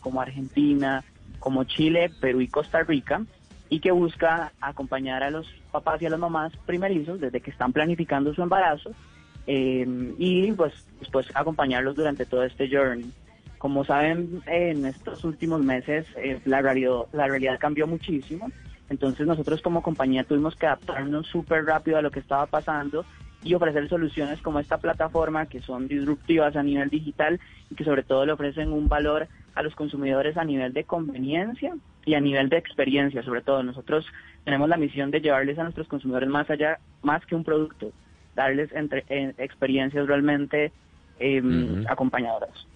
como Argentina, como Chile, Perú y Costa Rica, y que busca acompañar a los papás y a las mamás primerizos desde que están planificando su embarazo eh, y pues después acompañarlos durante todo este journey. Como saben, en estos últimos meses eh, la, realidad, la realidad cambió muchísimo, entonces nosotros como compañía tuvimos que adaptarnos súper rápido a lo que estaba pasando y ofrecer soluciones como esta plataforma que son disruptivas a nivel digital y que sobre todo le ofrecen un valor a los consumidores a nivel de conveniencia y a nivel de experiencia. Sobre todo nosotros tenemos la misión de llevarles a nuestros consumidores más allá, más que un producto, darles entre, eh, experiencias realmente em, acompañadoras.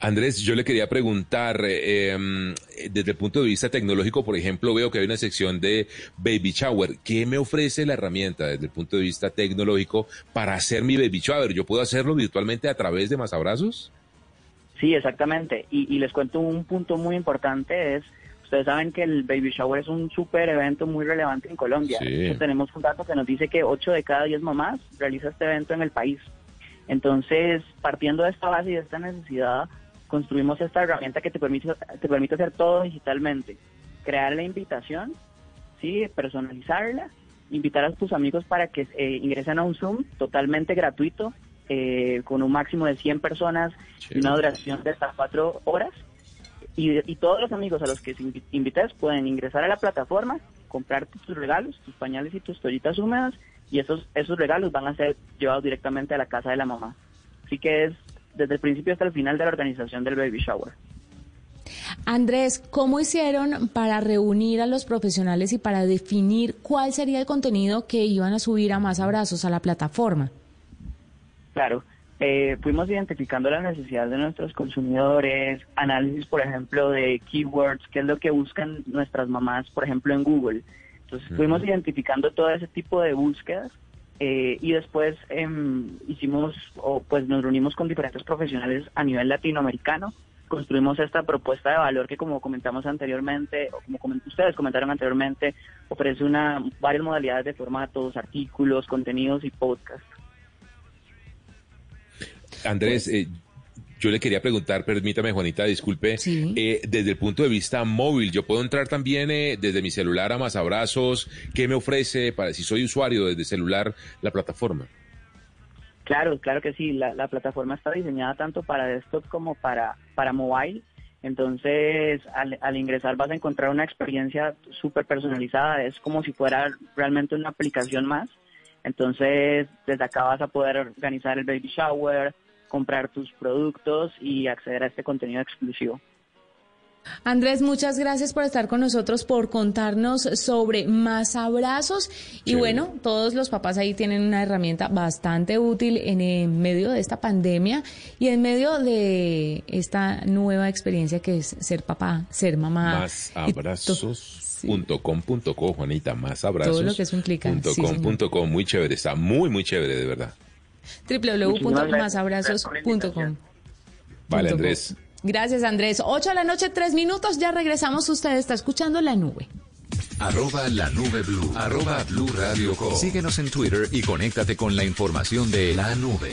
Andrés, yo le quería preguntar, eh, em, desde el punto de vista tecnológico, por ejemplo, veo que hay una sección de Baby Shower. ¿Qué me ofrece la herramienta desde el punto de vista tecnológico para hacer mi Baby Shower? ¿Yo puedo hacerlo virtualmente a través de Más Abrazos? Sí, exactamente. Y, les cuento un punto muy importante, es, ustedes saben que el Baby Shower es un súper evento muy relevante en Colombia. tenemos un dato que nos dice que 8 de cada 10 mamás realiza este evento en el país. Entonces, partiendo de esta base y de esta necesidad, construimos esta herramienta que te permite, te permite hacer todo digitalmente. Crear la invitación, ¿sí? personalizarla, invitar a tus amigos para que eh, ingresen a un Zoom totalmente gratuito, eh, con un máximo de 100 personas y una duración de hasta 4 horas. Y, y, todos los amigos a los que invites pueden ingresar a la plataforma, comprar tus regalos, tus pañales y tus toallitas húmedas, y esos, esos regalos van a ser llevados directamente a la casa de la mamá. Así que es desde el principio hasta el final de la organización del baby shower. Andrés, ¿cómo hicieron para reunir a los profesionales y para definir cuál sería el contenido que iban a subir a más abrazos a la plataforma? Claro, eh, fuimos identificando la necesidad de nuestros consumidores, análisis, por ejemplo, de keywords, qué es lo que buscan nuestras mamás, por ejemplo, en Google. Entonces, fuimos identificando todo ese tipo de búsquedas eh, y después em, hicimos, o pues nos reunimos con diferentes profesionales a nivel latinoamericano, construimos esta propuesta de valor que como comentamos anteriormente, o como ustedes comentaron anteriormente, ofrece una varias modalidades de formatos, artículos, contenidos y podcasts. Andrés, eh, yo le quería preguntar, permítame Juanita, disculpe, eh, desde el punto de vista móvil, yo puedo entrar también eh, desde mi celular a Más Abrazos, ¿qué me ofrece para si soy usuario desde celular la plataforma? Claro, claro que sí, la, plataforma está diseñada tanto para desktop como para, para mobile, entonces al, al ingresar vas a encontrar una experiencia súper personalizada, es como si fuera realmente una aplicación más. Entonces, desde acá vas a poder organizar el baby shower, comprar tus productos y acceder a este contenido exclusivo. Andrés, muchas gracias por estar con nosotros, por contarnos sobre más abrazos. Y bueno, todos los papás ahí tienen una herramienta bastante útil en, medio de esta pandemia y en medio de esta nueva experiencia que es ser papá, ser mamá. Más abrazos.com.co, Juanita, más abrazos. Todo lo que es un clic. muy chévere, está muy, muy chévere, de verdad www.masabrazos.com. Vale, Andrés. Gracias, Andrés. 8 de la noche, 3 minutos. Ya regresamos. Usted está escuchando La Nube. Arroba la nube blue. Arroba blue radio Síguenos en Twitter y conéctate con la información de la nube.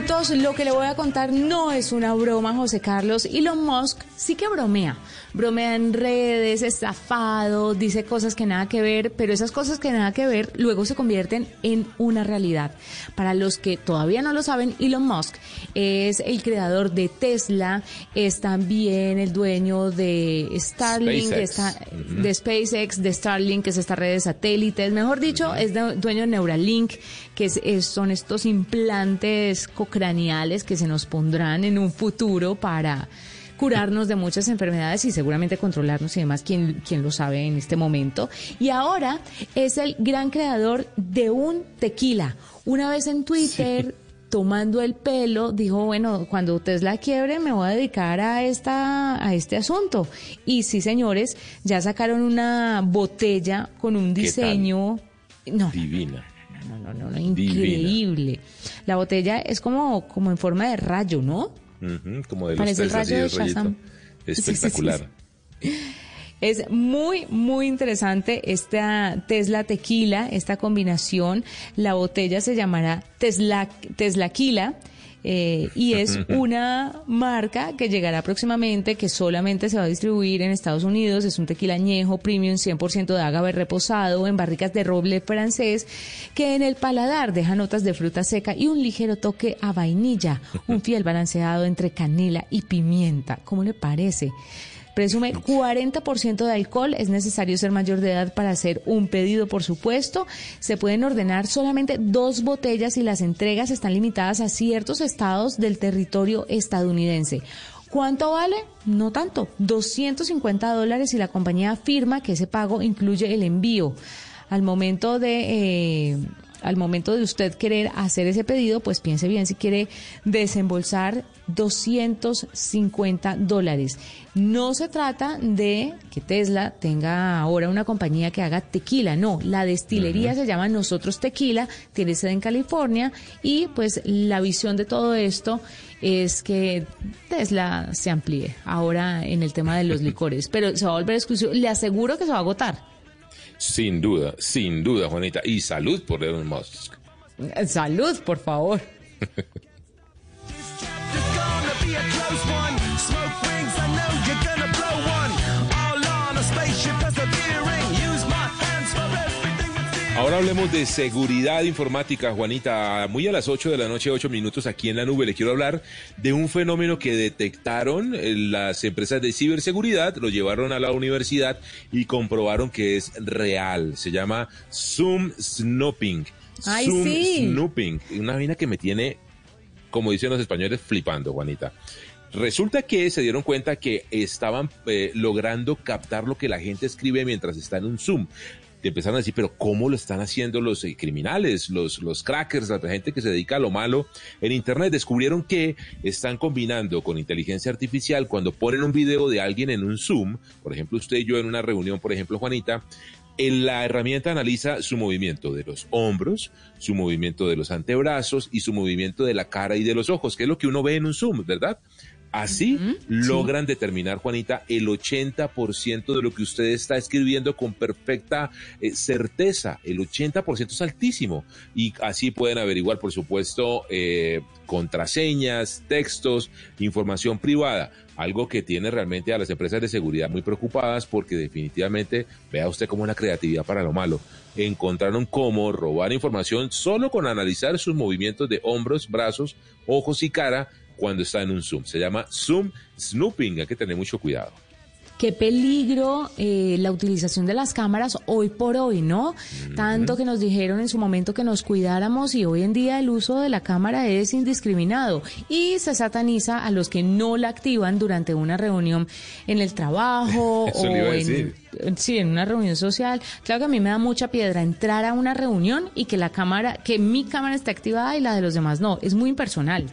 Lo que le voy a contar no es una broma, José Carlos. Elon Musk sí que bromea bromea en redes, estafado, dice cosas que nada que ver, pero esas cosas que nada que ver luego se convierten en una realidad. Para los que todavía no lo saben, Elon Musk es el creador de Tesla, es también el dueño de Starlink, de SpaceX, de Starlink, que es esta red de satélites, mejor dicho, es dueño de Neuralink, que son estos implantes cocraneales que se nos pondrán en un futuro para curarnos de muchas enfermedades y seguramente controlarnos y demás, quien, quien lo sabe en este momento. Y ahora es el gran creador de un tequila. Una vez en Twitter... tomando el pelo, dijo, bueno, cuando Tesla quiebre me voy a dedicar a esta a este asunto. Y sí, señores, ya sacaron una botella con un diseño no divina. No, no, no, no, increíble. La botella es como como en forma de rayo, ¿no? como de los tres, así de Espectacular. Es muy, muy interesante esta Tesla Tequila, esta combinación. La botella se llamará Tesla, Teslaquila eh, y es una marca que llegará próximamente, que solamente se va a distribuir en Estados Unidos. Es un tequila añejo premium 100% de agave reposado en barricas de roble francés que en el paladar deja notas de fruta seca y un ligero toque a vainilla, un fiel balanceado entre canela y pimienta. ¿Cómo le parece? Presume 40% de alcohol. Es necesario ser mayor de edad para hacer un pedido, por supuesto. Se pueden ordenar solamente dos botellas y las entregas están limitadas a ciertos estados del territorio estadounidense. ¿Cuánto vale? No tanto, 250 dólares y la compañía afirma que ese pago incluye el envío. Al momento de... Eh, al momento de usted querer hacer ese pedido, pues piense bien si quiere desembolsar 250 dólares. No se trata de que Tesla tenga ahora una compañía que haga tequila, no, la destilería se llama Nosotros Tequila, tiene sede en California y pues la visión de todo esto es que Tesla se amplíe ahora en el tema de los licores, pero se va a volver exclusivo, le aseguro que se va a agotar. Sin duda, sin duda, Juanita. Y salud por Elon Musk. Salud, por favor. Ahora hablemos de seguridad informática, Juanita. Muy a las 8 de la noche, 8 minutos aquí en la nube. Le quiero hablar de un fenómeno que detectaron eh, las empresas de ciberseguridad, lo llevaron a la universidad y comprobaron que es real. Se llama Zoom Snooping. Zoom Snooping. Una vaina que me tiene, como dicen los españoles, flipando, Juanita. Resulta que se dieron cuenta que estaban eh, logrando captar lo que la gente escribe mientras está en un Zoom te empezaron a decir, pero ¿cómo lo están haciendo los eh, criminales, los, los crackers, la gente que se dedica a lo malo en Internet? Descubrieron que están combinando con inteligencia artificial cuando ponen un video de alguien en un Zoom, por ejemplo, usted y yo en una reunión, por ejemplo, Juanita, la herramienta analiza su movimiento de los hombros, su movimiento de los antebrazos y su movimiento de la cara y de los ojos, que es lo que uno ve en un Zoom, ¿verdad? Así logran determinar, Juanita, el 80% de lo que usted está escribiendo con perfecta eh, certeza. El 80% es altísimo. Y así pueden averiguar, por supuesto, eh, contraseñas, textos, información privada. Algo que tiene realmente a las empresas de seguridad muy preocupadas porque definitivamente, vea usted como una creatividad para lo malo. Encontraron cómo robar información solo con analizar sus movimientos de hombros, brazos, ojos y cara cuando está en un Zoom. Se llama Zoom Snooping, hay que tener mucho cuidado. Qué peligro eh, la utilización de las cámaras hoy por hoy, ¿no? Tanto que nos dijeron en su momento que nos cuidáramos y hoy en día el uso de la cámara es indiscriminado y se sataniza a los que no la activan durante una reunión en el trabajo o en, sí, en una reunión social. Claro que a mí me da mucha piedra entrar a una reunión y que la cámara, que mi cámara esté activada y la de los demás no. Es muy impersonal.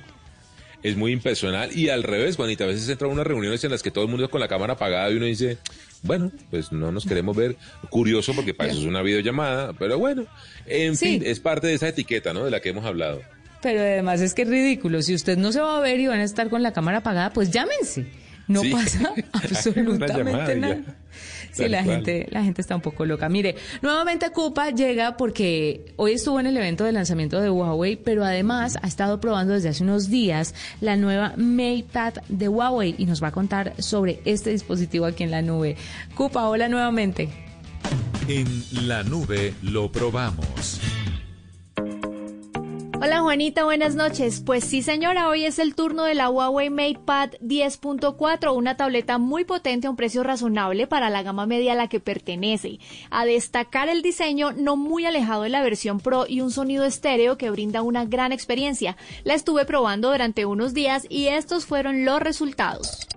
Es muy impersonal y al revés, Juanita, a veces entra a unas reuniones en las que todo el mundo está con la cámara apagada y uno dice, bueno, pues no nos queremos ver curioso porque para eso es una videollamada, pero bueno, en fin, es parte de esa etiqueta, ¿no? De la que hemos hablado. Pero además es que es ridículo, si usted no se va a ver y van a estar con la cámara apagada, pues llámense. No pasa absolutamente nada. Sí, la gente, la gente está un poco loca. Mire, nuevamente Cupa llega porque hoy estuvo en el evento de lanzamiento de Huawei, pero además ha estado probando desde hace unos días la nueva MatePad de Huawei y nos va a contar sobre este dispositivo aquí en la nube. Cupa, hola nuevamente. En la nube lo probamos. Hola Juanita, buenas noches. Pues sí señora, hoy es el turno de la Huawei MatePad 10.4, una tableta muy potente a un precio razonable para la gama media a la que pertenece. A destacar el diseño no muy alejado de la versión Pro y un sonido estéreo que brinda una gran experiencia. La estuve probando durante unos días y estos fueron los resultados.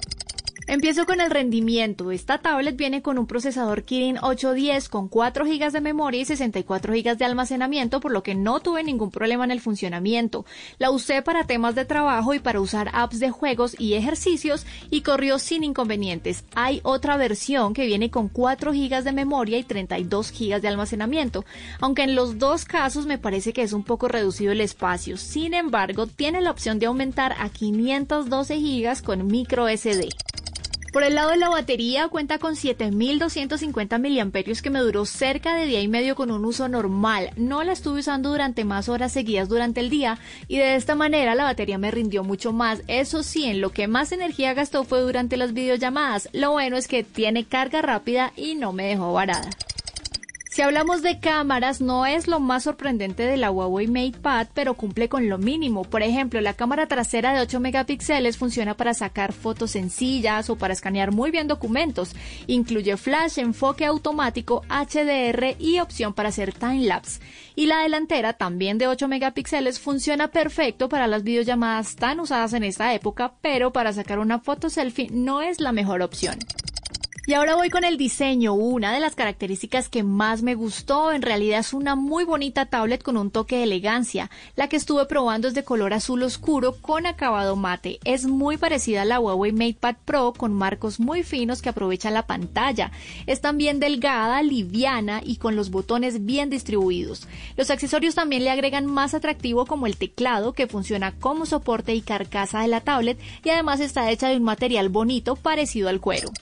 Empiezo con el rendimiento. Esta tablet viene con un procesador Kirin 810 con 4 GB de memoria y 64 GB de almacenamiento, por lo que no tuve ningún problema en el funcionamiento. La usé para temas de trabajo y para usar apps de juegos y ejercicios y corrió sin inconvenientes. Hay otra versión que viene con 4 GB de memoria y 32 GB de almacenamiento, aunque en los dos casos me parece que es un poco reducido el espacio. Sin embargo, tiene la opción de aumentar a 512 GB con micro SD. Por el lado de la batería cuenta con 7250 miliamperios que me duró cerca de día y medio con un uso normal. No la estuve usando durante más horas seguidas durante el día y de esta manera la batería me rindió mucho más. Eso sí, en lo que más energía gastó fue durante las videollamadas. Lo bueno es que tiene carga rápida y no me dejó varada. Si hablamos de cámaras, no es lo más sorprendente de la Huawei MatePad, pero cumple con lo mínimo. Por ejemplo, la cámara trasera de 8 megapíxeles funciona para sacar fotos sencillas o para escanear muy bien documentos. Incluye flash, enfoque automático, HDR y opción para hacer time-lapse. Y la delantera, también de 8 megapíxeles, funciona perfecto para las videollamadas tan usadas en esta época, pero para sacar una foto selfie no es la mejor opción. Y ahora voy con el diseño. Una de las características que más me gustó en realidad es una muy bonita tablet con un toque de elegancia. La que estuve probando es de color azul oscuro con acabado mate. Es muy parecida a la Huawei MatePad Pro con marcos muy finos que aprovechan la pantalla. Es también delgada, liviana y con los botones bien distribuidos. Los accesorios también le agregan más atractivo como el teclado que funciona como soporte y carcasa de la tablet y además está hecha de un material bonito parecido al cuero.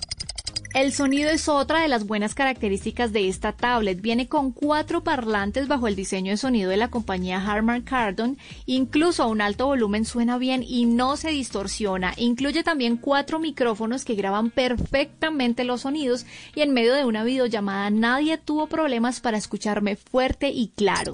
El sonido es otra de las buenas características de esta tablet. Viene con cuatro parlantes bajo el diseño de sonido de la compañía Harman Kardon. Incluso a un alto volumen suena bien y no se distorsiona. Incluye también cuatro micrófonos que graban perfectamente los sonidos y en medio de una videollamada nadie tuvo problemas para escucharme fuerte y claro.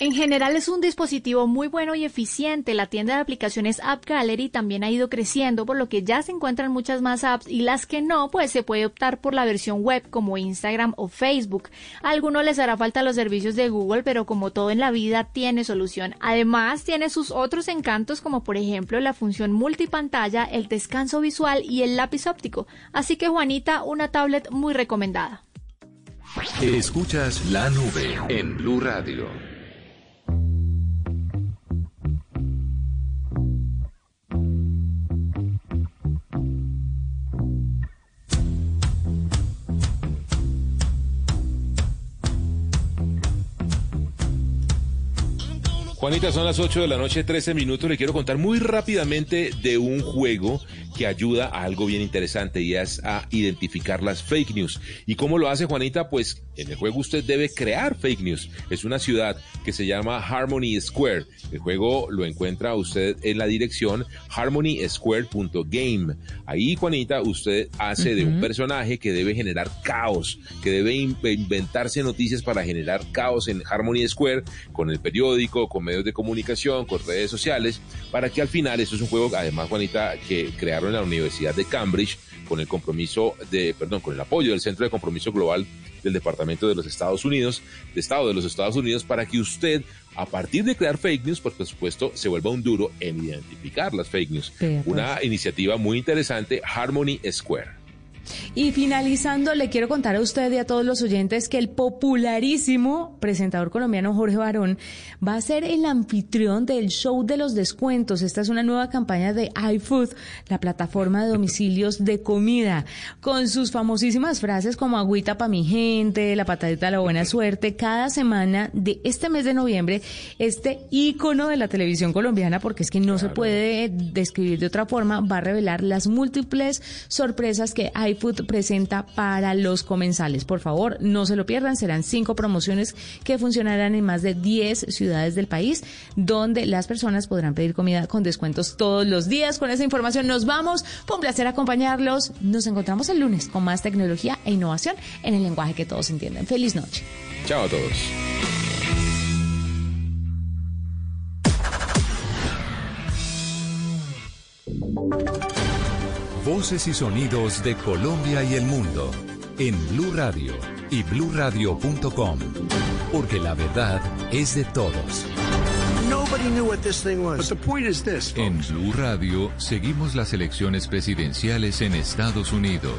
En general es un dispositivo muy bueno y eficiente. La tienda de aplicaciones App Gallery también ha ido creciendo, por lo que ya se encuentran muchas más apps y las que no, pues se puede optar por la versión web como Instagram o Facebook. A algunos les hará falta los servicios de Google, pero como todo en la vida tiene solución. Además, tiene sus otros encantos como por ejemplo la función multipantalla, el descanso visual y el lápiz óptico. Así que Juanita, una tablet muy recomendada. Escuchas la nube en Blue Radio. Juanita, son las 8 de la noche, 13 minutos. Le quiero contar muy rápidamente de un juego que ayuda a algo bien interesante y es a identificar las fake news. ¿Y cómo lo hace Juanita? Pues en el juego usted debe crear fake news. Es una ciudad que se llama Harmony Square. El juego lo encuentra usted en la dirección harmonysquare.game. Ahí, Juanita, usted hace de un personaje que debe generar caos, que debe inventarse noticias para generar caos en Harmony Square con el periódico, con medios de comunicación, con redes sociales, para que al final, esto es un juego, además, Juanita, que crearon en la Universidad de Cambridge con el compromiso de, perdón, con el apoyo del Centro de Compromiso Global del Departamento de los Estados Unidos, de Estado de los Estados Unidos, para que usted, a partir de crear fake news, por supuesto, se vuelva un duro en identificar las fake news. Una iniciativa muy interesante, Harmony Square. Y finalizando, le quiero contar a usted y a todos los oyentes que el popularísimo presentador colombiano Jorge Barón va a ser el anfitrión del show de los descuentos. Esta es una nueva campaña de iFood, la plataforma de domicilios de comida, con sus famosísimas frases como agüita para mi gente, la patadita de la buena suerte. Cada semana de este mes de noviembre, este ícono de la televisión colombiana, porque es que no se puede describir de otra forma, va a revelar las múltiples sorpresas que iFood presenta para los comensales. Por favor, no se lo pierdan, serán cinco promociones que funcionarán en más de 10 ciudades del país, donde las personas podrán pedir comida con descuentos todos los días. Con esa información nos vamos. Fue un placer acompañarlos. Nos encontramos el lunes con más tecnología e innovación en el lenguaje que todos entienden. Feliz noche. Chao a todos. Voces y sonidos de Colombia y el mundo en Blue Radio y bluradio.com, porque la verdad es de todos. En Blue Radio seguimos las elecciones presidenciales en Estados Unidos.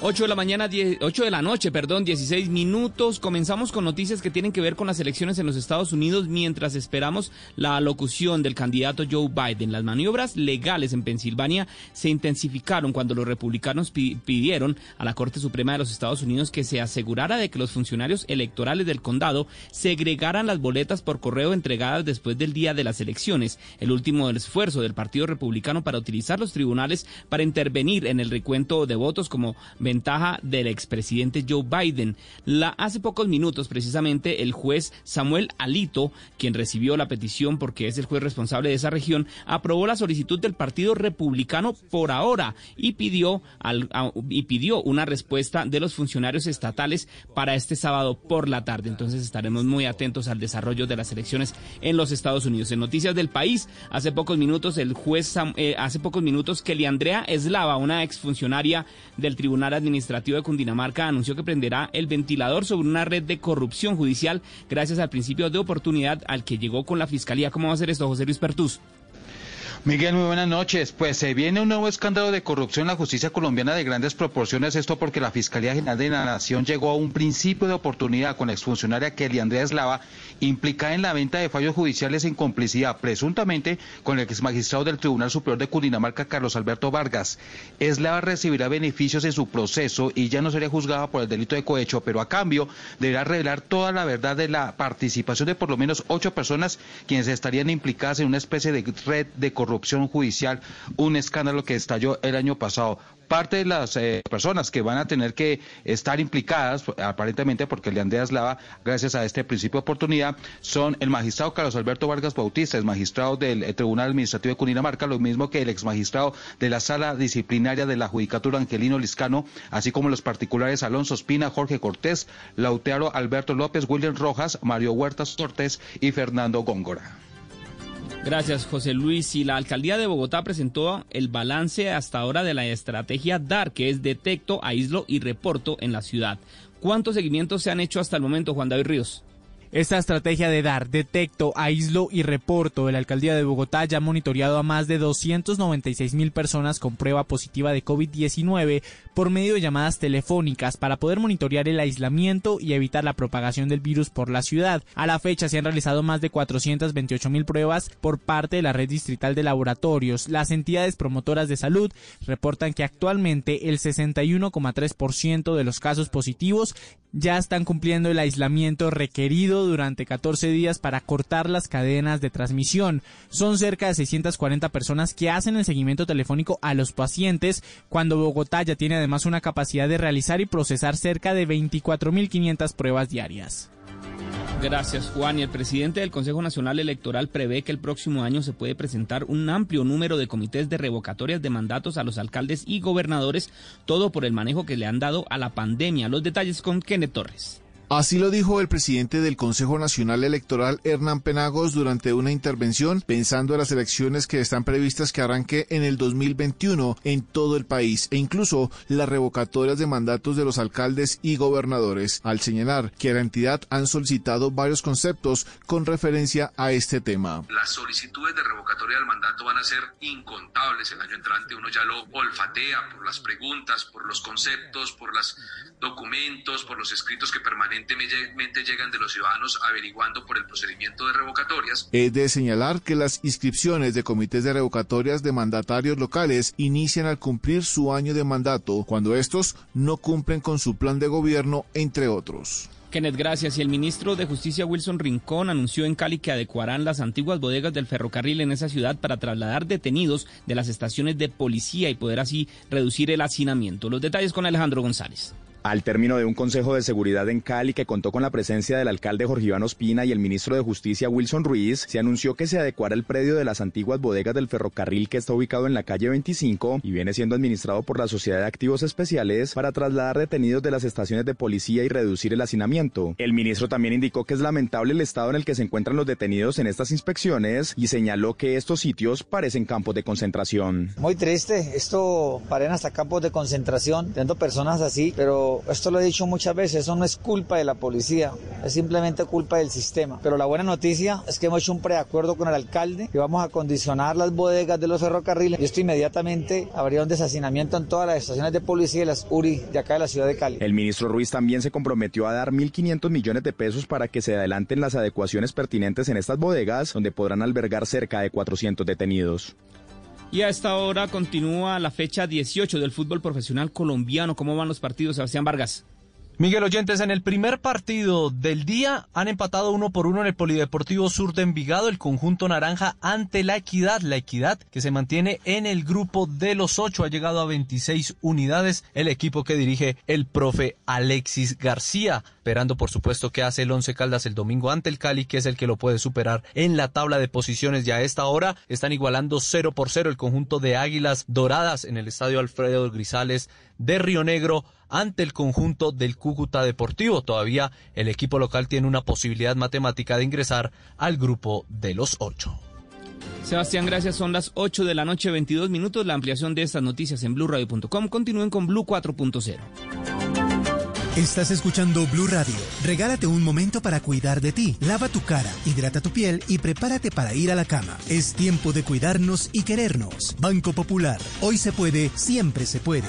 8 de la mañana, 8 de la noche, perdón, 16 minutos. Comenzamos con noticias que tienen que ver con las elecciones en los Estados Unidos mientras esperamos la alocución del candidato Joe Biden. Las maniobras legales en Pensilvania se intensificaron cuando los republicanos pidieron a la Corte Suprema de los Estados Unidos que se asegurara de que los funcionarios electorales del condado segregaran las boletas por correo entregadas después del día de las elecciones, el último esfuerzo del Partido Republicano para utilizar los tribunales para intervenir en el recuento de votos como ventaja del expresidente Joe Biden. La, hace pocos minutos, precisamente, el juez Samuel Alito, quien recibió la petición porque es el juez responsable de esa región, aprobó la solicitud del Partido Republicano por ahora y pidió, y pidió una respuesta de los funcionarios estatales para este sábado por la tarde. Entonces estaremos muy atentos al desarrollo de las elecciones en los Estados Unidos. En noticias del país, hace pocos minutos el juez, eh, hace pocos minutos, Kelly Andrea Eslava, una exfuncionaria del Tribunal Administrativo de Cundinamarca anunció que prenderá el ventilador sobre una red de corrupción judicial gracias al principio de oportunidad al que llegó con la Fiscalía. ¿Cómo va a ser esto, José Luis Pertús? Miguel, muy buenas noches. Pues se viene un nuevo escándalo de corrupción en la justicia colombiana de grandes proporciones. Esto porque la Fiscalía General de la Nación llegó a un principio de oportunidad con la exfuncionaria Kelly Andrea Eslava, implicada en la venta de fallos judiciales en complicidad, presuntamente con el exmagistrado del Tribunal Superior de Cundinamarca, Carlos Alberto Vargas. Eslava recibirá beneficios en su proceso y ya no sería juzgada por el delito de cohecho, pero a cambio deberá revelar toda la verdad de la participación de por lo menos ocho personas quienes estarían implicadas en una especie de red de corrupción corrupción judicial, un escándalo que estalló el año pasado. Parte de las eh, personas que van a tener que estar implicadas, aparentemente porque le Andreas Lava, gracias a este principio de oportunidad, son el magistrado Carlos Alberto Vargas Bautista, el magistrado del eh, Tribunal Administrativo de Cundinamarca, lo mismo que el ex magistrado de la Sala Disciplinaria de la Judicatura Angelino Liscano, así como los particulares Alonso Espina, Jorge Cortés, Lautearo Alberto López, William Rojas, Mario Huertas Cortés y Fernando Góngora. Gracias, José Luis. Y la alcaldía de Bogotá presentó el balance hasta ahora de la estrategia DAR, que es Detecto, Aíslo y Reporto en la ciudad. ¿Cuántos seguimientos se han hecho hasta el momento, Juan David Ríos? Esta estrategia de dar, detecto, aíslo y reporto de la alcaldía de Bogotá ya ha monitoreado a más de 296 mil personas con prueba positiva de COVID-19 por medio de llamadas telefónicas para poder monitorear el aislamiento y evitar la propagación del virus por la ciudad. A la fecha se han realizado más de 428 mil pruebas por parte de la red distrital de laboratorios. Las entidades promotoras de salud reportan que actualmente el 61,3% de los casos positivos ya están cumpliendo el aislamiento requerido durante 14 días para cortar las cadenas de transmisión. Son cerca de 640 personas que hacen el seguimiento telefónico a los pacientes, cuando Bogotá ya tiene además una capacidad de realizar y procesar cerca de 24.500 pruebas diarias. Gracias, Juan. Y el presidente del Consejo Nacional Electoral prevé que el próximo año se puede presentar un amplio número de comités de revocatorias de mandatos a los alcaldes y gobernadores, todo por el manejo que le han dado a la pandemia. Los detalles con Kenneth Torres. Así lo dijo el presidente del Consejo Nacional Electoral, Hernán Penagos, durante una intervención pensando en las elecciones que están previstas que arranque en el 2021 en todo el país e incluso las revocatorias de mandatos de los alcaldes y gobernadores, al señalar que la entidad han solicitado varios conceptos con referencia a este tema. Las solicitudes de revocatoria del mandato van a ser incontables el año entrante. Uno ya lo olfatea por las preguntas, por los conceptos, por los documentos, por los escritos que permanecen llegan de los ciudadanos averiguando por el procedimiento de revocatorias. Es de señalar que las inscripciones de comités de revocatorias de mandatarios locales inician al cumplir su año de mandato, cuando estos no cumplen con su plan de gobierno, entre otros. Kenneth, gracias. Y el ministro de Justicia Wilson Rincón anunció en Cali que adecuarán las antiguas bodegas del ferrocarril en esa ciudad para trasladar detenidos de las estaciones de policía y poder así reducir el hacinamiento. Los detalles con Alejandro González. Al término de un consejo de seguridad en Cali que contó con la presencia del alcalde Jorge Iván Ospina y el ministro de Justicia Wilson Ruiz, se anunció que se adecuara el predio de las antiguas bodegas del ferrocarril que está ubicado en la calle 25 y viene siendo administrado por la Sociedad de Activos Especiales para trasladar detenidos de las estaciones de policía y reducir el hacinamiento. El ministro también indicó que es lamentable el estado en el que se encuentran los detenidos en estas inspecciones y señaló que estos sitios parecen campos de concentración. Muy triste, esto parecen hasta campos de concentración, teniendo personas así, pero esto lo he dicho muchas veces, eso no es culpa de la policía, es simplemente culpa del sistema. Pero la buena noticia es que hemos hecho un preacuerdo con el alcalde que vamos a condicionar las bodegas de los ferrocarriles y esto inmediatamente habría un desacinamiento en todas las estaciones de policía y las URI de acá de la ciudad de Cali. El ministro Ruiz también se comprometió a dar 1.500 millones de pesos para que se adelanten las adecuaciones pertinentes en estas bodegas, donde podrán albergar cerca de 400 detenidos. Y a esta hora continúa la fecha 18 del fútbol profesional colombiano. ¿Cómo van los partidos, Sebastián Vargas? Miguel Oyentes, en el primer partido del día han empatado uno por uno en el Polideportivo Sur de Envigado, el conjunto naranja ante la Equidad. La Equidad que se mantiene en el grupo de los ocho ha llegado a 26 unidades. El equipo que dirige el profe Alexis García, esperando por supuesto que hace el Once Caldas el domingo ante el Cali, que es el que lo puede superar en la tabla de posiciones. Ya a esta hora están igualando 0 por 0 el conjunto de Águilas Doradas en el estadio Alfredo Grisales de Río Negro ante el conjunto del Cúcuta Deportivo. Todavía el equipo local tiene una posibilidad matemática de ingresar al grupo de los ocho. Sebastián, gracias. Son las 8 de la noche, 22 minutos. La ampliación de estas noticias en blurradio.com. Continúen con Blue 4.0. Estás escuchando Blue Radio. Regálate un momento para cuidar de ti. Lava tu cara, hidrata tu piel y prepárate para ir a la cama. Es tiempo de cuidarnos y querernos. Banco Popular. Hoy se puede, siempre se puede.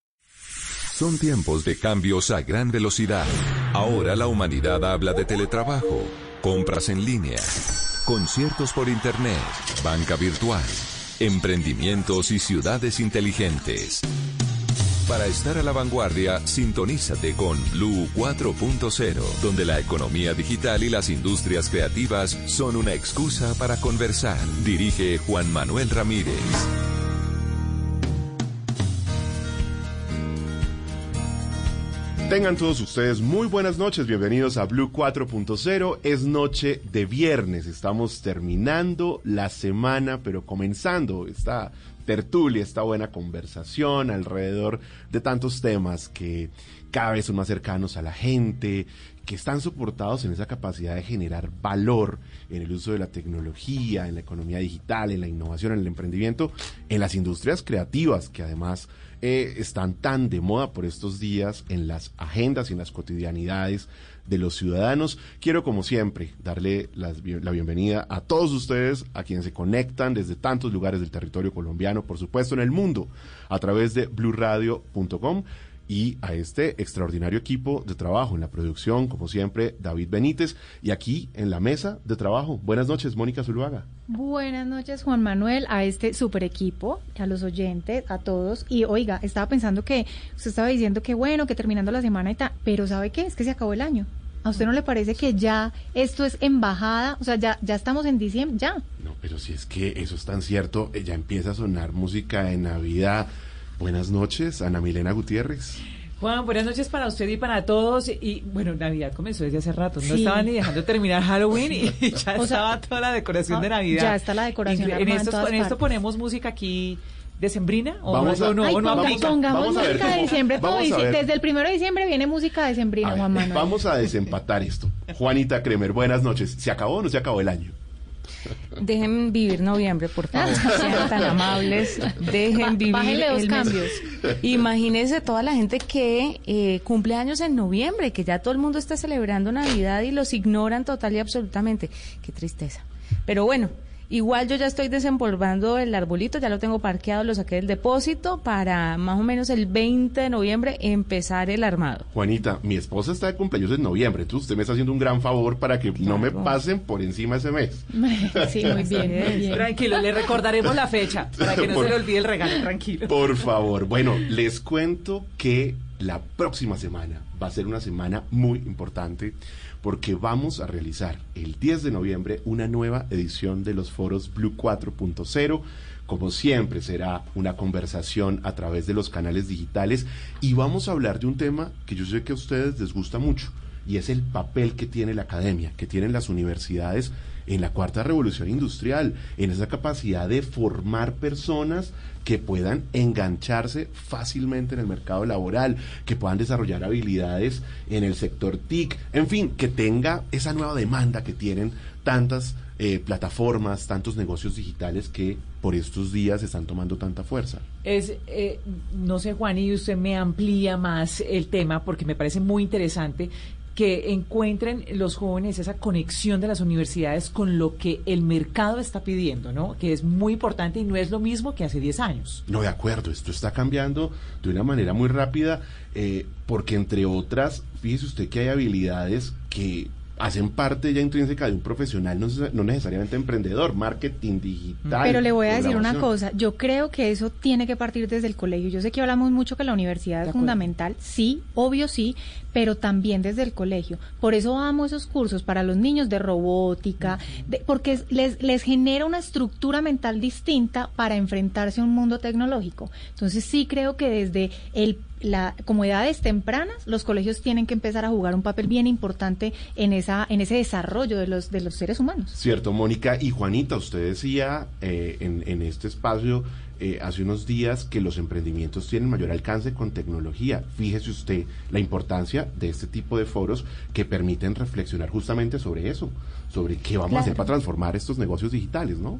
Son tiempos de cambios a gran velocidad. Ahora la humanidad habla de teletrabajo, compras en línea, conciertos por internet, banca virtual, emprendimientos y ciudades inteligentes. Para estar a la vanguardia, sintonízate con Blue 4.0, donde la economía digital y las industrias creativas son una excusa para conversar. Dirige Juan Manuel Ramírez. Tengan todos ustedes muy buenas noches, bienvenidos a Blue 4.0. Es noche de viernes, estamos terminando la semana, pero comenzando esta tertulia, esta buena conversación alrededor de tantos temas que cada vez son más cercanos a la gente, que están soportados en esa capacidad de generar valor en el uso de la tecnología, en la economía digital, en la innovación, en el emprendimiento, en las industrias creativas, que además eh, están tan de moda por estos días en las agendas y en las cotidianidades de los ciudadanos. Quiero, como siempre, darle la bienvenida a todos ustedes, a quienes se conectan desde tantos lugares del territorio colombiano, por supuesto en el mundo, a través de blurradio.com y a este extraordinario equipo de trabajo en la producción, como siempre, David Benítez, y aquí en la mesa de trabajo. Buenas noches, Mónica Zuluaga. Buenas noches, Juan Manuel, a este super equipo, a los oyentes, a todos. Y oiga, estaba pensando que usted estaba diciendo que bueno, que terminando la semana y tal, pero ¿sabe qué? Es que se acabó el año. ¿A usted no le parece que ya esto es embajada? O sea, ya, ya estamos en diciembre, ya. No, pero si es que eso es tan cierto, eh, ya empieza a sonar música de Navidad. Buenas noches, Ana Milena Gutiérrez. Juan, buenas noches para usted y para todos. Y bueno, Navidad comenzó desde hace rato. No Sí. estaban ni dejando terminar Halloween y ya O sea, estaba toda la decoración ah, de Navidad. ya está la decoración En, armada en esto, partes. ponemos música aquí decembrina o Vamos a- no, Ay, o no ponga- aplica? pongamos vamos a ver música de diciembre. todo vamos a dice-. Desde el primero de diciembre viene música decembrina, Juan Manuel. vamos a desempatar esto. Juanita Kremer, buenas noches. ¿Se acabó o no se acabó el año? Dejen vivir noviembre, por favor. Sean tan amables. Dejen vivir. Bájenle dos el mes. cambios. Imagínense toda la gente que eh, cumple años en noviembre, que ya todo el mundo está celebrando Navidad y los ignoran total y absolutamente. Qué tristeza. Pero bueno. Igual yo ya estoy desempolvando el arbolito, ya lo tengo parqueado, lo saqué del depósito para más o menos el 20 de noviembre empezar el armado. Juanita, mi esposa está de cumpleaños en noviembre, entonces usted me está haciendo un gran favor para que no me pasen por encima ese mes. Sí, muy bien, muy bien. Tranquilo, le recordaremos la fecha para que no Por- se le olvide el regalo, tranquilo. Por favor. Bueno, les cuento que la próxima semana va a ser una semana muy importante porque vamos a realizar el 10 de noviembre una nueva edición de los foros Blue 4.0. Como siempre será una conversación a través de los canales digitales y vamos a hablar de un tema que yo sé que a ustedes les gusta mucho y es el papel que tiene la academia, que tienen las universidades en la cuarta revolución industrial, en esa capacidad de formar personas que puedan engancharse fácilmente en el mercado laboral, que puedan desarrollar habilidades en el sector TIC, en fin, que tenga esa nueva demanda que tienen tantas eh, plataformas, tantos negocios digitales que por estos días están tomando tanta fuerza. Es, eh, no sé, Juan, y usted me amplía más el tema porque me parece muy interesante que encuentren los jóvenes esa conexión de las universidades con lo que el mercado está pidiendo, ¿no? Que es muy importante y no es lo mismo que hace 10 años. No, de acuerdo, esto está cambiando de una manera muy rápida, eh, porque entre otras, fíjese usted que hay habilidades que hacen parte ya intrínseca de un profesional, no, no necesariamente emprendedor, marketing digital. Pero le voy a decir una cosa, yo creo que eso tiene que partir desde el colegio. Yo sé que hablamos mucho que la universidad es fundamental, sí, obvio sí, pero también desde el colegio. Por eso amo esos cursos para los niños de robótica, de- porque es- les, les genera una estructura mental distinta para enfrentarse a un mundo tecnológico. Entonces sí creo que desde el la, como edades tempranas, los colegios tienen que empezar a jugar un papel bien importante en esa, en ese desarrollo de los, de los seres humanos. Cierto, Mónica y Juanita, usted decía eh, en, en este espacio eh, hace unos días que los emprendimientos tienen mayor alcance con tecnología. Fíjese usted la importancia de este tipo de foros que permiten reflexionar justamente sobre eso, sobre qué vamos a hacer para transformar estos negocios digitales, ¿no?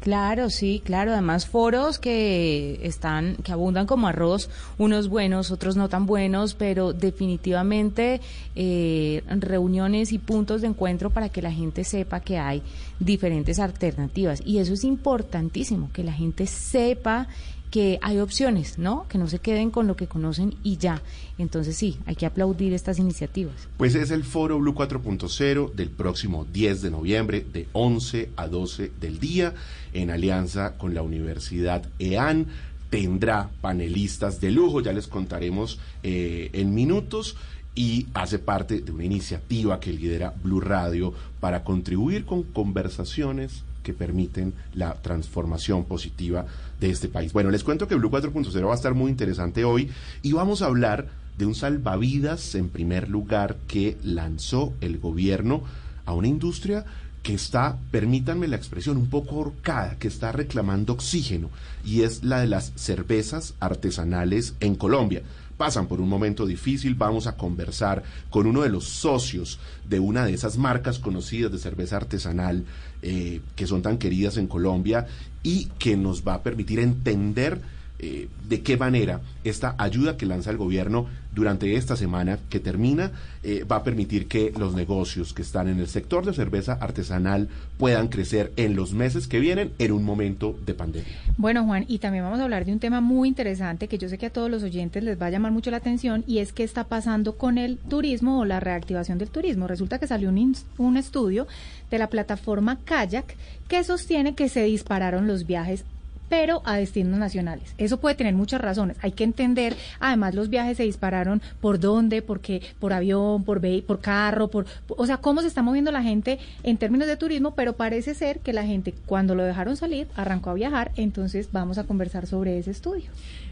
Claro, sí, claro. Además, foros que están, que abundan como arroz, unos buenos, otros no tan buenos, pero definitivamente eh, reuniones y puntos de encuentro para que la gente sepa que hay diferentes alternativas. Y eso es importantísimo, que la gente sepa que hay opciones, ¿no? Que no se queden con lo que conocen y ya. Entonces sí, hay que aplaudir estas iniciativas. Pues es el Foro Blue 4.0 del próximo 10 de noviembre de 11 a 12 del día en alianza con la Universidad EAN. Tendrá panelistas de lujo, ya les contaremos eh, en minutos y hace parte de una iniciativa que lidera Blue Radio para contribuir con conversaciones que permiten la transformación positiva de este país. Bueno, les cuento que Blue 4.0 va a estar muy interesante hoy y vamos a hablar de un salvavidas en primer lugar que lanzó el gobierno a una industria que está, permítanme la expresión, un poco horcada, que está reclamando oxígeno, y es la de las cervezas artesanales en Colombia. Pasan por un momento difícil, vamos a conversar con uno de los socios de una de esas marcas conocidas de cerveza artesanal eh, que son tan queridas en Colombia y que nos va a permitir entender eh, de qué manera esta ayuda que lanza el gobierno durante esta semana que termina eh, va a permitir que los negocios que están en el sector de cerveza artesanal puedan crecer en los meses que vienen en un momento de pandemia. Bueno, Juan, y también vamos a hablar de un tema muy interesante que yo sé que a todos los oyentes les va a llamar mucho la atención y es qué está pasando con el turismo o la reactivación del turismo. Resulta que salió un, un estudio de la plataforma Kayak que sostiene que se dispararon los viajes pero a destinos nacionales. Eso puede tener muchas razones. Hay que entender, además los viajes se dispararon por dónde, por qué, por avión, por por carro, por, o sea, cómo se está moviendo la gente en términos de turismo, pero parece ser que la gente cuando lo dejaron salir arrancó a viajar, entonces vamos a conversar sobre ese estudio.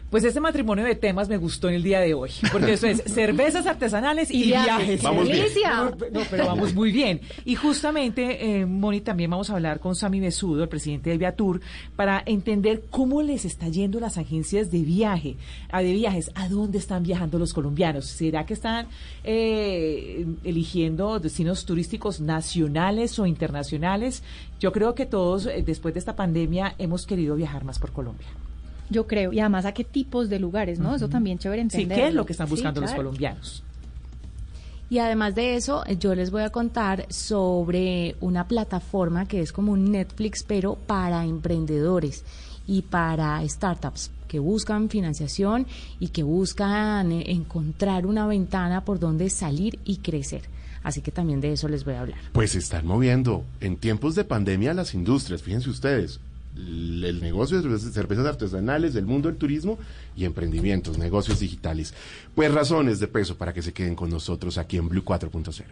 Pues este matrimonio de temas me gustó en el día de hoy, porque eso es cervezas artesanales y, viajes. Vamos bien. No, pero vamos muy bien. Y justamente, eh, Moni, también vamos a hablar con Sami Besudo, el presidente de Viatur, para entender cómo les está yendo las agencias de viaje, a de viajes, a dónde están viajando los colombianos. ¿Será que están eh, eligiendo destinos turísticos nacionales o internacionales? Yo creo que todos, eh, después de esta pandemia, hemos querido viajar más por Colombia. Yo creo, y además a qué tipos de lugares, ¿no? Eso también chévere entender. Sí, ¿qué es lo que están buscando los colombianos? Y además de eso, yo les voy a contar sobre una plataforma que es como un Netflix, pero para emprendedores y para startups que buscan financiación y que buscan eh, encontrar una ventana por donde salir y crecer. Así que también de eso les voy a hablar. Pues se están moviendo en tiempos de pandemia las industrias, fíjense ustedes el negocio de cervezas artesanales, del mundo del turismo y emprendimientos, negocios digitales. Pues razones de peso para que se queden con nosotros aquí en Blue 4.0.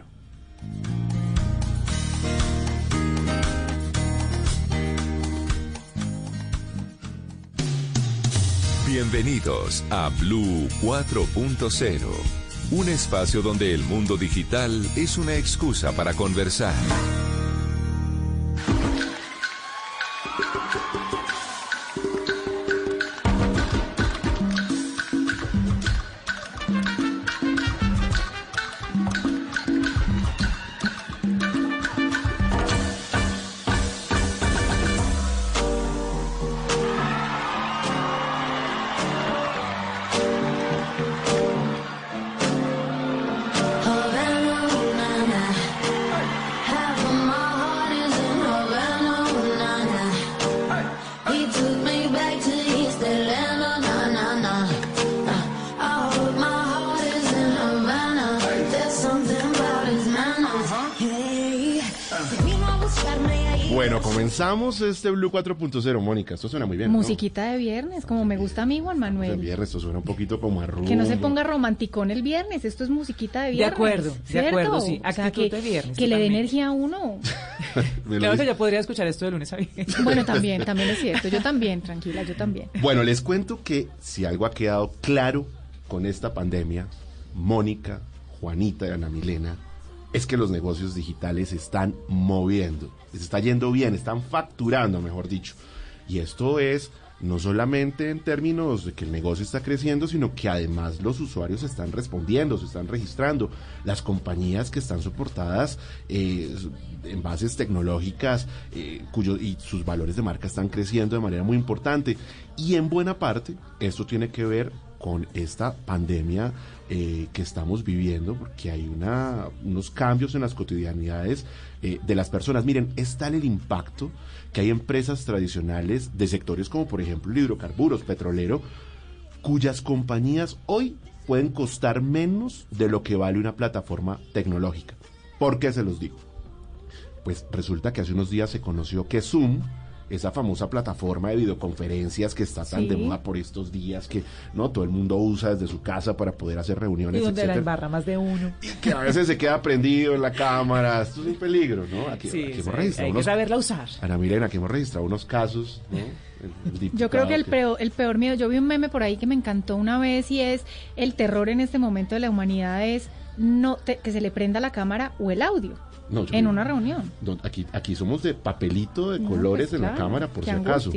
Bienvenidos a Blue 4.0, un espacio donde el mundo digital es una excusa para conversar. Este Blue 4.0, Mónica. Esto suena muy bien. Musiquita de viernes, como me gusta a mí, Juan Manuel. De viernes, esto suena un poquito como a Que no se ponga romanticón el viernes. Esto es musiquita de viernes. De acuerdo, de acuerdo, sí. que, de viernes. Que le dé energía a uno. claro que ya podría escuchar esto de lunes a viernes. Bueno, también, también es cierto. Yo también, tranquila, yo también. Bueno, les cuento que si algo ha quedado claro con esta pandemia, Mónica, Juanita y Ana Milena es que los negocios digitales se están moviendo, se está yendo bien, están facturando, mejor dicho. Y esto es no solamente en términos de que el negocio está creciendo, sino que además los usuarios están respondiendo, se están registrando. Las compañías que están soportadas eh, en bases tecnológicas eh, cuyo, y sus valores de marca están creciendo de manera muy importante. Y en buena parte esto tiene que ver con esta pandemia eh, que estamos viviendo, porque hay una, unos cambios en las cotidianidades eh, de las personas. Miren, es tal el impacto que hay empresas tradicionales de sectores como por ejemplo hidrocarburos, petrolero, cuyas compañías hoy pueden costar menos de lo que vale una plataforma tecnológica. ¿Por qué se los digo? Pues resulta que hace unos días se conoció que Zoom, esa famosa plataforma de videoconferencias que está tan de moda por estos días que no todo el mundo usa desde su casa para poder hacer reuniones. Y donde la embarra más de uno. Y que a veces se queda prendido en la cámara. Esto es un peligro, ¿no? Aquí, hemos registrado hay que saberla usar. Ana Milena, aquí hemos registrado unos casos, ¿no? yo creo que el peor, el peor miedo, yo vi un meme por ahí que me encantó una vez y es el terror en este momento de la humanidad es no que se le prenda la cámara o el audio en una reunión. aquí, aquí somos de papelito de colores pues en la cámara, por si acaso.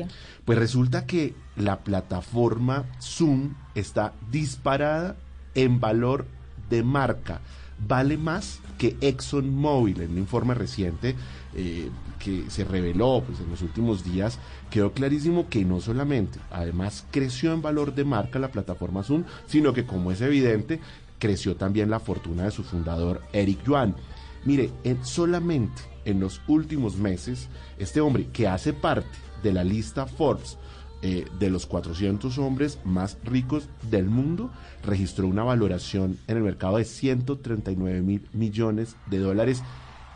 Pues resulta que la plataforma Zoom está disparada en valor de marca. Vale más que ExxonMobil. En un informe reciente eh, que se reveló pues, en los últimos días, quedó clarísimo que no solamente, además, creció en valor de marca la plataforma Zoom, sino que, como es evidente, creció también la fortuna de su fundador, Eric Yuan. Mire, solamente en los últimos meses, este hombre que hace parte de la lista Forbes eh, de los 400 hombres más ricos del mundo, registró una valoración en el mercado de 139 mil millones de dólares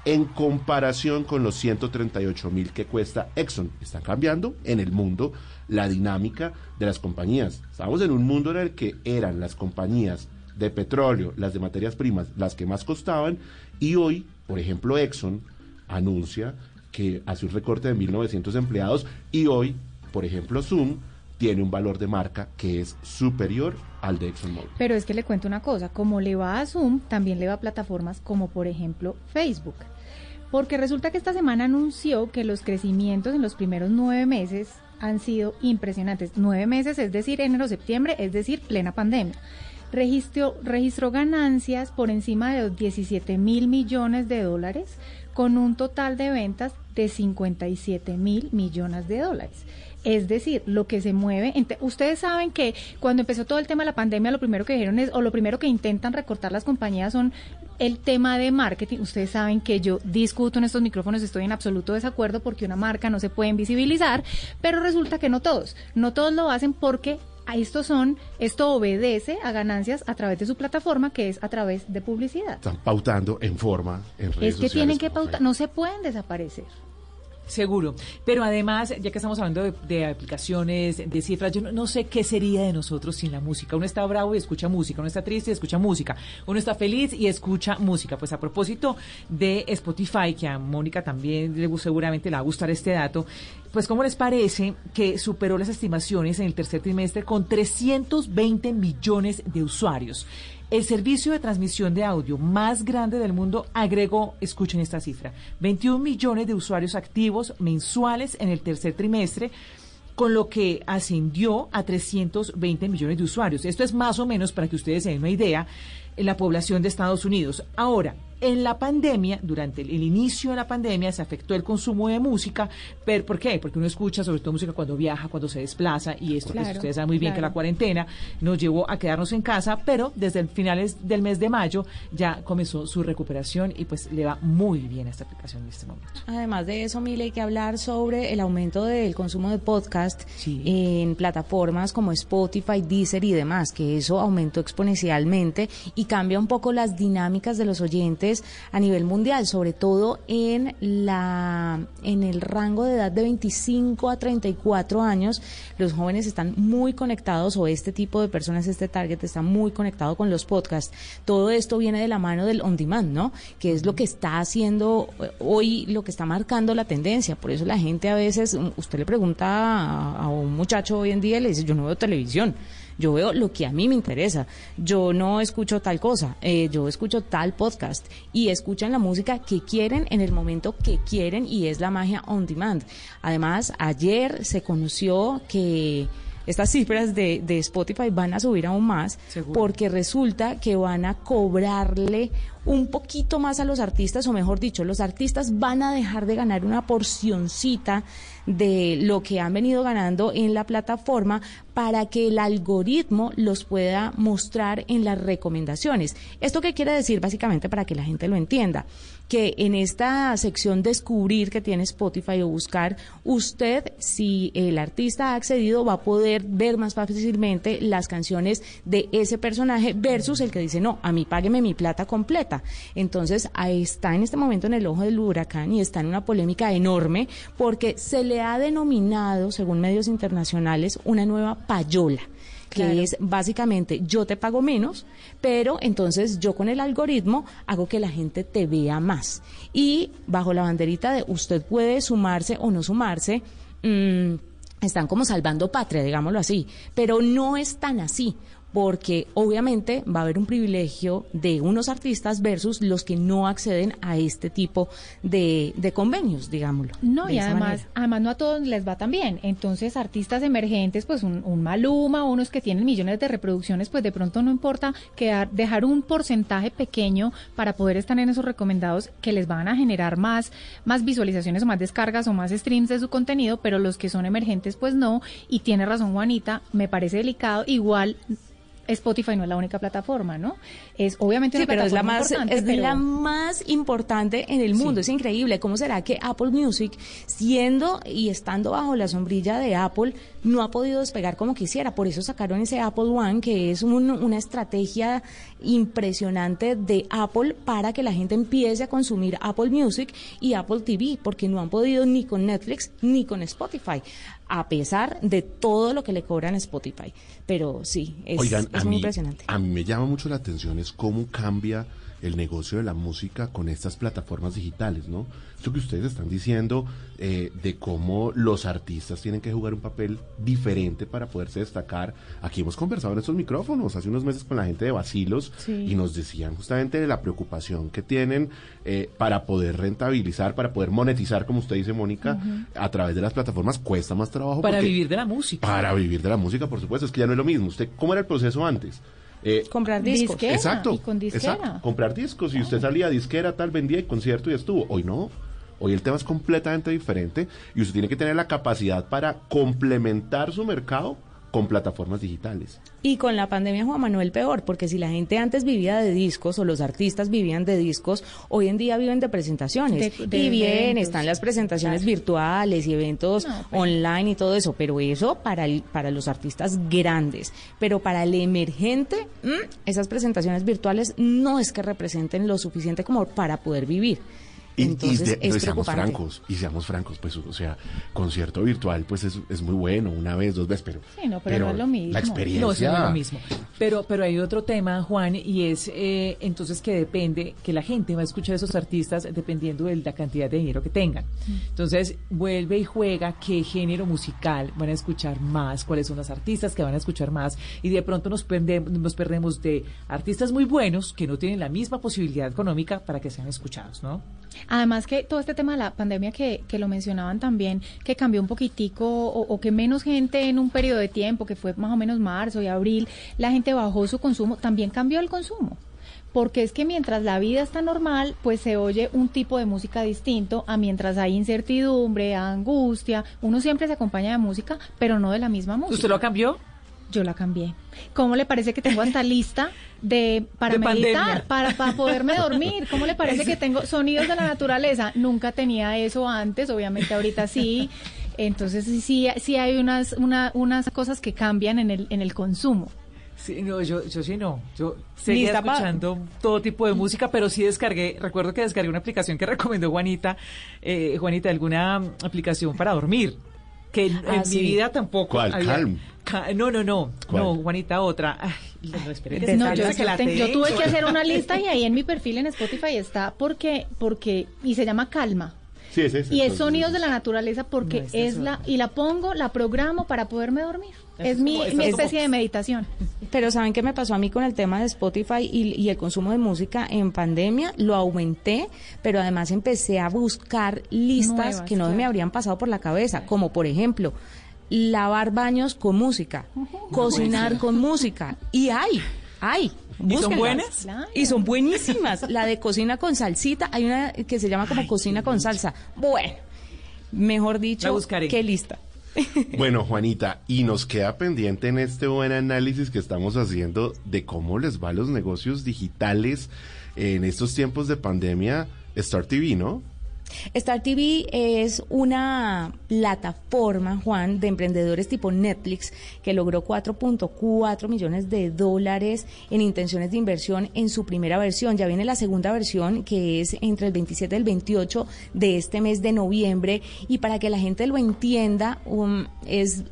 en comparación con los 138 mil que cuesta Exxon. Está cambiando en el mundo la dinámica de las compañías. Estamos en un mundo en el que eran las compañías de petróleo, las de materias primas, las que más costaban, y hoy, por ejemplo, Exxon anuncia que hace un recorte de 1.900 empleados y hoy, por ejemplo, Zoom tiene un valor de marca que es superior al de ExxonMobil. Pero es que le cuento una cosa, como le va a Zoom, también le va a plataformas como por ejemplo Facebook. Porque resulta que esta semana anunció que los crecimientos en los primeros nueve meses han sido impresionantes. Nueve meses, es decir, enero-septiembre, es decir, plena pandemia. Registró, registró ganancias por encima de los 17 mil millones de dólares, con un total de ventas de 57 mil millones de dólares. Es decir, lo que se mueve. Ustedes saben que cuando empezó todo el tema de la pandemia, lo primero que dijeron es, o lo primero que intentan recortar las compañías son el tema de marketing. Ustedes saben que yo discuto en estos micrófonos, estoy en absoluto desacuerdo porque una marca no se puede invisibilizar, pero resulta que no todos. No todos lo hacen porque a estos son, esto obedece a ganancias a través de su plataforma, que es a través de publicidad. Están pautando en forma, en redes Es que tienen que pautar, no se pueden desaparecer. Seguro. Pero además, ya que estamos hablando de, aplicaciones, de cifras, yo no, sé qué sería de nosotros sin la música. Uno está bravo y escucha música, uno está triste y escucha música, uno está feliz y escucha música. Pues a propósito de Spotify, que a Mónica también le, seguramente le va a gustar este dato, pues ¿cómo les parece que superó las estimaciones en el tercer trimestre con 320 millones de usuarios? El servicio de transmisión de audio más grande del mundo agregó, escuchen esta cifra, 21 millones de usuarios activos mensuales en el tercer trimestre con lo que ascendió a 320 millones de usuarios. Esto es más o menos, para que ustedes se den una idea, la población de Estados Unidos. Ahora, en la pandemia, durante el, inicio de la pandemia, se afectó el consumo de música. Pero, ¿Por qué? Porque uno escucha sobre todo música cuando viaja, cuando se desplaza, y esto pues, ustedes saben muy bien que la cuarentena nos llevó a quedarnos en casa, pero desde finales del mes de mayo ya comenzó su recuperación y pues le va muy bien a esta aplicación en este momento. Además de eso, Mile, hay que hablar sobre el aumento del consumo de podcast en plataformas como Spotify, Deezer y demás, que eso aumentó exponencialmente y cambia un poco las dinámicas de los oyentes a nivel mundial, sobre todo en la en el rango de edad de 25 a 34 años, los jóvenes están muy conectados o este tipo de personas, este target está muy conectado con los podcasts. Todo esto viene de la mano del on demand, ¿no? Que es lo que está haciendo eh, hoy, lo que está marcando la tendencia. Por eso la gente a veces, usted le pregunta a, a un muchacho hoy en día le dice, yo no veo televisión. Yo veo lo que a mí me interesa. Yo no escucho tal cosa, eh, yo escucho tal podcast y escuchan la música que quieren en el momento que quieren y es la magia on demand. Además, ayer se conoció que estas cifras de, de, Spotify van a subir aún más porque resulta que van a cobrarle un poquito más a los artistas, o mejor dicho, los artistas van a dejar de ganar una porcioncita de lo que han venido ganando en la plataforma para que el algoritmo los pueda mostrar en las recomendaciones. ¿Esto qué quiere decir? Básicamente para que la gente lo entienda que en esta sección descubrir que tiene Spotify o buscar, usted, si el artista ha accedido, va a poder ver más fácilmente las canciones de ese personaje versus el que dice, no, a mí págueme mi plata completa. Entonces, ahí está en este momento en el ojo del huracán y está en una polémica enorme porque se le ha denominado, según medios internacionales, una nueva payola que es básicamente yo te pago menos, pero entonces yo con el algoritmo hago que la gente te vea más. Y bajo la banderita de usted puede sumarse o no sumarse, mm, están como salvando patria, digámoslo así, pero no es tan así, porque obviamente va a haber un privilegio de unos artistas versus los que no acceden a este tipo de, convenios, digámoslo. No, y además, además no a todos les va tan bien. Entonces, artistas emergentes, pues un, un, Maluma, unos que tienen millones de reproducciones, pues de pronto no importa quedar, dejar un porcentaje pequeño para poder estar en esos recomendados que les van a generar más, más visualizaciones o más descargas o más streams de su contenido, pero los que son emergentes, pues no. Y tiene razón Juanita, me parece delicado. Igual Spotify no es la única plataforma, ¿no? Es obviamente sí, una pero es la más importante, es pero- la más importante en el mundo. Es increíble. ¿Cómo será que Apple Music, siendo y estando bajo la sombrilla de Apple, no ha podido despegar como quisiera? Por eso sacaron ese Apple One, que es un- una estrategia impresionante de Apple para que la gente empiece a consumir Apple Music y Apple TV, porque no han podido ni con Netflix ni con Spotify, a pesar de todo lo que le cobran Spotify. Pero sí, es, Oigan, es a muy mí, impresionante. a mí me llama mucho la atención es cómo cambia el negocio de la música con estas plataformas digitales, ¿no? Esto que ustedes están diciendo eh, de cómo los artistas tienen que jugar un papel diferente para poderse destacar. Aquí hemos conversado en estos micrófonos hace unos meses con la gente de Basilos Sí. y nos decían justamente de la preocupación que tienen eh, para poder rentabilizar, para poder monetizar, como usted dice, Mónica, a través de las plataformas cuesta más trabajo. Para porque- vivir de la música. Para vivir de la música, por supuesto, es que ya no es lo mismo. ¿Usted cómo era el proceso antes? Eh, Comprar discos. Disquera, Exacto. y con disquera. exacto, Comprar discos. Y usted salía a disquera, tal, vendía y concierto y estuvo. Hoy no. Hoy el tema es completamente diferente y usted tiene que tener la capacidad para complementar su mercado con plataformas digitales. Y con la pandemia, Juan Manuel, peor, porque si la gente antes vivía de discos o los artistas vivían de discos, hoy en día viven de presentaciones. De- de y bien, eventos. están las presentaciones virtuales y eventos online y todo eso, pero eso para, el- para los artistas grandes. Pero para el emergente, mm, esas presentaciones virtuales no es que representen lo suficiente como para poder vivir. Y, y Entonces, de- es entonces seamos francos, y seamos francos, pues, o sea, concierto virtual, pues es, es muy bueno, una vez, dos veces, pero, Sí, no, pero no es lo mismo. la experiencia. No, eso no es lo mismo. Pero, pero hay otro tema, Juan, y es eh, entonces que depende, que la gente va a escuchar a esos artistas dependiendo de la cantidad de dinero que tengan. Entonces, vuelve y juega qué género musical van a escuchar más, cuáles son los artistas que van a escuchar más, y de pronto nos, perdemos nos perdemos de artistas muy buenos que no tienen la misma posibilidad económica para que sean escuchados, ¿no? Además que todo este tema de la pandemia que, que lo mencionaban también, que cambió un poquitico o, o que menos gente en un periodo de tiempo, que fue más o menos marzo y abril, la gente bajó su consumo, también cambió el consumo. Porque es que mientras la vida está normal, pues se oye un tipo de música distinto a mientras hay incertidumbre, angustia. Uno siempre se acompaña de música, pero no de la misma música. ¿Usted lo cambió? Yo la cambié. ¿Cómo le parece que tengo hasta lista de para De meditar, para, para poderme dormir? ¿Cómo le parece que tengo sonidos de la naturaleza? Nunca tenía eso antes, obviamente ahorita sí. Entonces sí, sí, sí hay unas, una- unas cosas que cambian en el, en el consumo. Sí, no, yo, yo sí no. Yo seguía Lista pa- escuchando todo tipo de música, pero sí descargué, recuerdo que descargué una aplicación que recomendó Juanita, eh, Juanita, alguna aplicación para dormir. Que en, Ah, en sí. mi vida tampoco ¿Cuál? había- Calm. No, no, no. ¿Cuál? No, Juanita, otra. Ay, no, espere, que No, yo, que la te- yo tuve que hacer una lista y ahí en mi perfil en Spotify está porque, porque, y se llama Calma. Sí, es ese. Y es sonidos de la naturaleza porque No, es es la, y la pongo, la programo para poderme dormir. Es es mi, como- esta mi es como- especie de meditación. Pero ¿saben qué me pasó a mí con el tema de Spotify y, y el consumo de música en pandemia? Lo aumenté, pero además empecé a buscar listas Nuevas, que no me habrían pasado por la cabeza, como por ejemplo, lavar baños con música, cocinar con música. Y hay, hay. ¿Y son búsquenlas. buenas? Y son buenísimas. La de cocina con salsita, hay una que se llama como cocina con salsa. Bueno, mejor dicho, buscaré. qué lista. Bueno, Juanita, y nos queda pendiente en este buen análisis que estamos haciendo de cómo les va a los negocios digitales en estos tiempos de pandemia, Star TV, ¿no? Star TV es una plataforma, Juan, de emprendedores tipo Netflix que logró 4.4 millones de dólares en intenciones de inversión en su primera versión. Ya viene la segunda versión que es entre el 27 y el 28 de este mes de noviembre y para que la gente lo entienda um, es,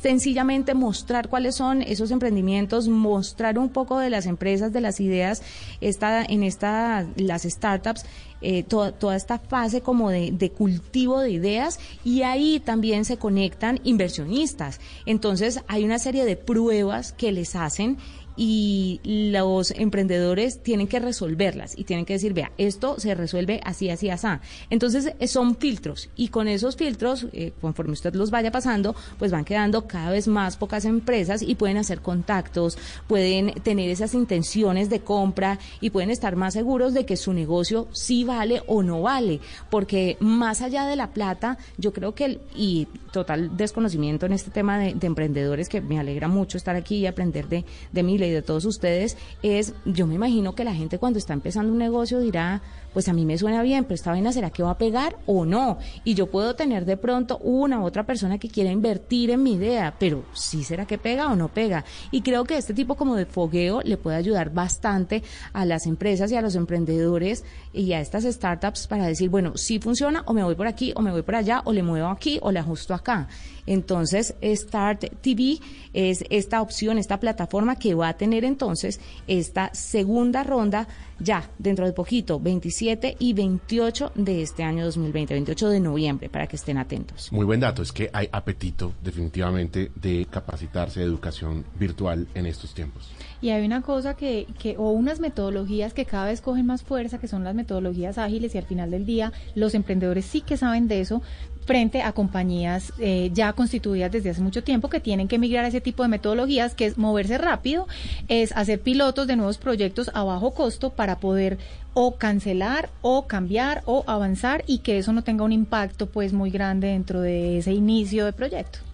sencillamente mostrar cuáles son esos emprendimientos, mostrar un poco de las empresas, de las ideas esta, en esta, las startups eh, toda, esta fase como de cultivo de ideas y ahí también se conectan inversionistas. Entonces hay una serie de pruebas que les hacen y los emprendedores tienen que resolverlas y tienen que decir, vea, esto se resuelve así, así, así. Entonces eh, son filtros y con esos filtros, eh, conforme usted los vaya pasando, pues van quedando cada vez más pocas empresas y pueden hacer contactos, pueden tener esas intenciones de compra y pueden estar más seguros de que su negocio sí vale o no vale, porque más allá de la plata, yo creo que, el, y total desconocimiento en este tema de, de emprendedores, que me alegra mucho estar aquí y aprender de, de Miles, y de todos ustedes es, yo me imagino que la gente cuando está empezando un negocio dirá, pues a mí me suena bien, pero esta vaina será que va a pegar o no. Y yo puedo tener de pronto una u otra persona que quiera invertir en mi idea, pero sí será que pega o no pega. Y creo que este tipo como de fogueo le puede ayudar bastante a las empresas y a los emprendedores y a estas startups para decir, bueno, si funciona o me voy por aquí o me voy por allá o le muevo aquí o le ajusto acá. Entonces, Start TV es esta opción, esta plataforma que va a tener entonces esta segunda ronda ya dentro de poquito, 27 y 28 de este año 2020, 28 de noviembre, para que estén atentos. Muy buen dato, es que hay apetito definitivamente de capacitarse de educación virtual en estos tiempos. Y hay una cosa que, que, o unas metodologías que cada vez cogen más fuerza, que son las metodologías ágiles y al final del día los emprendedores sí que saben de eso, frente a compañías eh, ya constituidas desde hace mucho tiempo que tienen que migrar a ese tipo de metodologías, que es moverse rápido, es hacer pilotos de nuevos proyectos a bajo costo para poder o cancelar o cambiar o avanzar y que eso no tenga un impacto pues muy grande dentro de ese inicio de proyecto.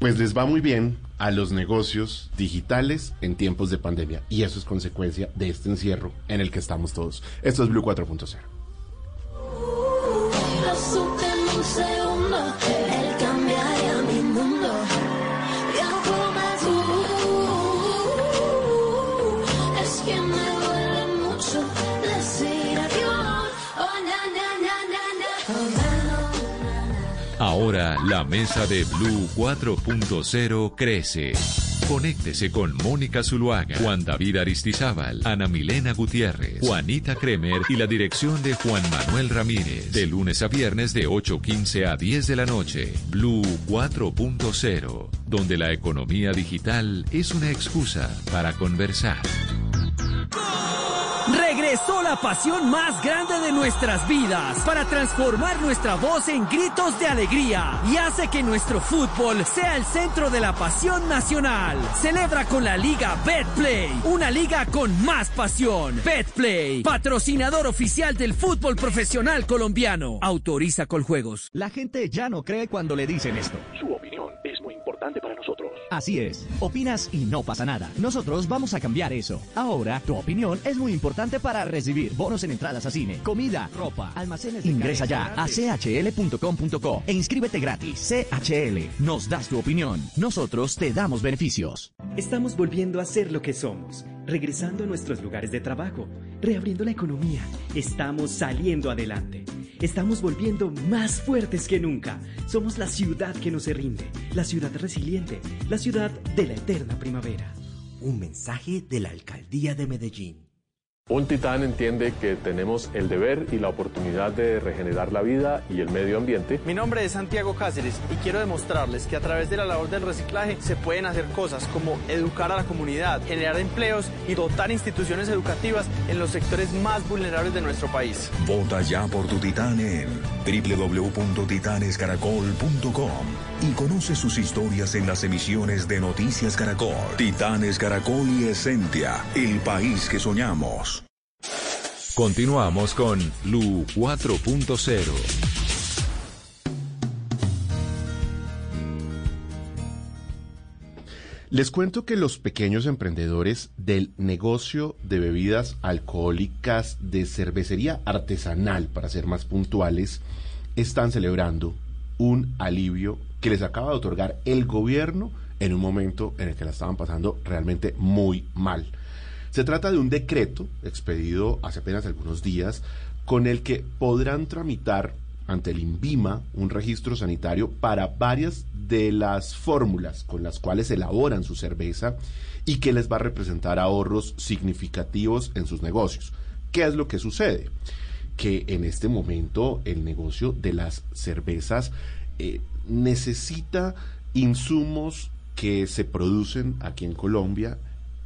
Pues les va muy bien a los negocios digitales en tiempos de pandemia y eso es consecuencia de este encierro en el que estamos todos. Esto es Blue 4.0. Ahora la mesa de Blue 4.0 crece. Conéctese con Mónica Zuluaga, Juan David Aristizábal, Ana Milena Gutiérrez, Juanita Kremer y la dirección de Juan Manuel Ramírez. De lunes a viernes de 8.15 a 10 de la noche. Blue 4.0, donde la economía digital es una excusa para conversar. Regresó la pasión más grande de nuestras vidas para transformar nuestra voz en gritos de alegría y hace que nuestro fútbol sea el centro de la pasión nacional. Celebra con la Liga Betplay, una liga con más pasión. Betplay, patrocinador oficial del fútbol profesional colombiano. Autoriza Coljuegos. La gente ya no cree cuando le dicen esto. Así es, opinas y no pasa nada. Nosotros vamos a cambiar eso. Ahora, tu opinión es muy importante para recibir bonos en entradas a cine, comida, ropa, almacenes. de Ingresa ya a chl.com.co e inscríbete gratis. CHL, nos das tu opinión. Nosotros te damos beneficios. Estamos volviendo a ser lo que somos, regresando a nuestros lugares de trabajo, reabriendo la economía. Estamos saliendo adelante. Estamos volviendo más fuertes que nunca. Somos la ciudad que no se rinde, la ciudad resiliente, la ciudad de la eterna primavera. Un mensaje de la Alcaldía de Medellín. Un titán entiende que tenemos el deber y la oportunidad de regenerar la vida y el medio ambiente. Mi nombre es Santiago Cáceres y quiero demostrarles que a través de la labor del reciclaje se pueden hacer cosas como educar a la comunidad, generar empleos y dotar instituciones educativas en los sectores más vulnerables de nuestro país. Vota ya por tu titán en www.titanescaracol.com y conoce sus historias en las emisiones de Noticias Caracol. Titanes Caracol y Esencia, el país que soñamos. Continuamos con Lu 4.0. Les cuento que los pequeños emprendedores del negocio de bebidas alcohólicas de cervecería artesanal, para ser más puntuales, están celebrando un alivio que les acaba de otorgar el gobierno en un momento en el que la estaban pasando realmente muy mal. Se trata de un decreto expedido hace apenas algunos días con el que podrán tramitar ante el INVIMA un registro sanitario para varias de las fórmulas con las cuales elaboran su cerveza y que les va a representar ahorros significativos en sus negocios. ¿Qué es lo que sucede? Que en este momento el negocio de las cervezas eh, necesita insumos que se producen aquí en Colombia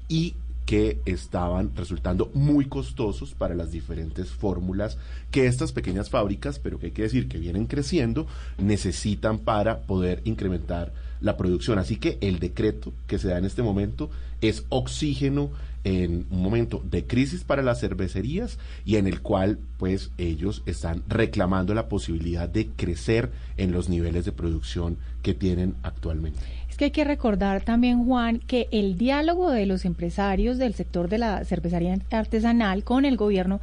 y que estaban resultando muy costosos para las diferentes fórmulas que estas pequeñas fábricas, pero que hay que decir que vienen creciendo, necesitan para poder incrementar la producción. Así que el decreto que se da en este momento es oxígeno en un momento de crisis para las cervecerías y en el cual pues ellos están reclamando la posibilidad de crecer en los niveles de producción que tienen actualmente. Es que hay que recordar también, Juan, que el diálogo de los empresarios del sector de la cervecería artesanal con el gobierno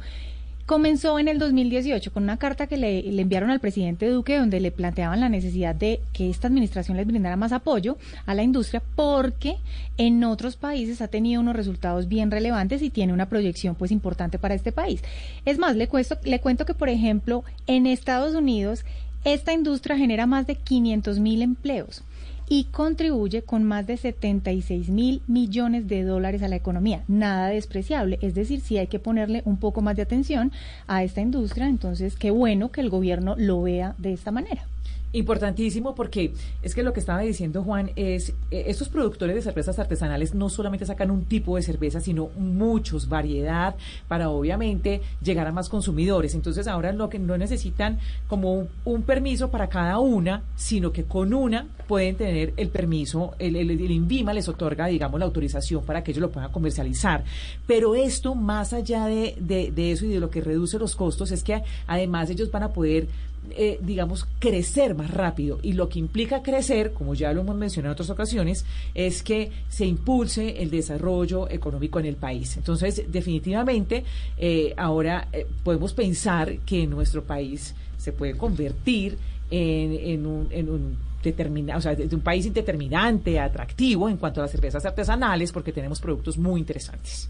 comenzó en el 2018 con una carta que le, enviaron al presidente Duque donde le planteaban la necesidad de que esta administración les brindara más apoyo a la industria porque en otros países ha tenido unos resultados bien relevantes y tiene una proyección pues importante para este país. Es más, le, cuesto, le cuento que por ejemplo en Estados Unidos esta industria genera más de 500 mil empleos y contribuye con más de 76 mil millones de dólares a la economía. Nada despreciable, es decir, sí hay que ponerle un poco más de atención a esta industria, entonces qué bueno que el gobierno lo vea de esta manera. Importantísimo porque es que lo que estaba diciendo Juan es, eh, estos productores de cervezas artesanales no solamente sacan un tipo de cerveza, sino muchos, variedad, para obviamente llegar a más consumidores. Entonces ahora lo que no necesitan como un, permiso para cada una, sino que con una pueden tener el permiso, el, el, el, INVIMA les otorga, digamos, la autorización para que ellos lo puedan comercializar. Pero esto, más allá de, de, de eso y de lo que reduce los costos, es que además ellos van a poder eh, digamos, crecer más rápido. Y lo que implica crecer, como ya lo hemos mencionado en otras ocasiones, es que se impulse el desarrollo económico en el país. Entonces, definitivamente, eh, ahora eh, podemos pensar que nuestro país se puede convertir en, un, en un determina, o sea, de un país determinante, atractivo en cuanto a las cervezas artesanales, porque tenemos productos muy interesantes.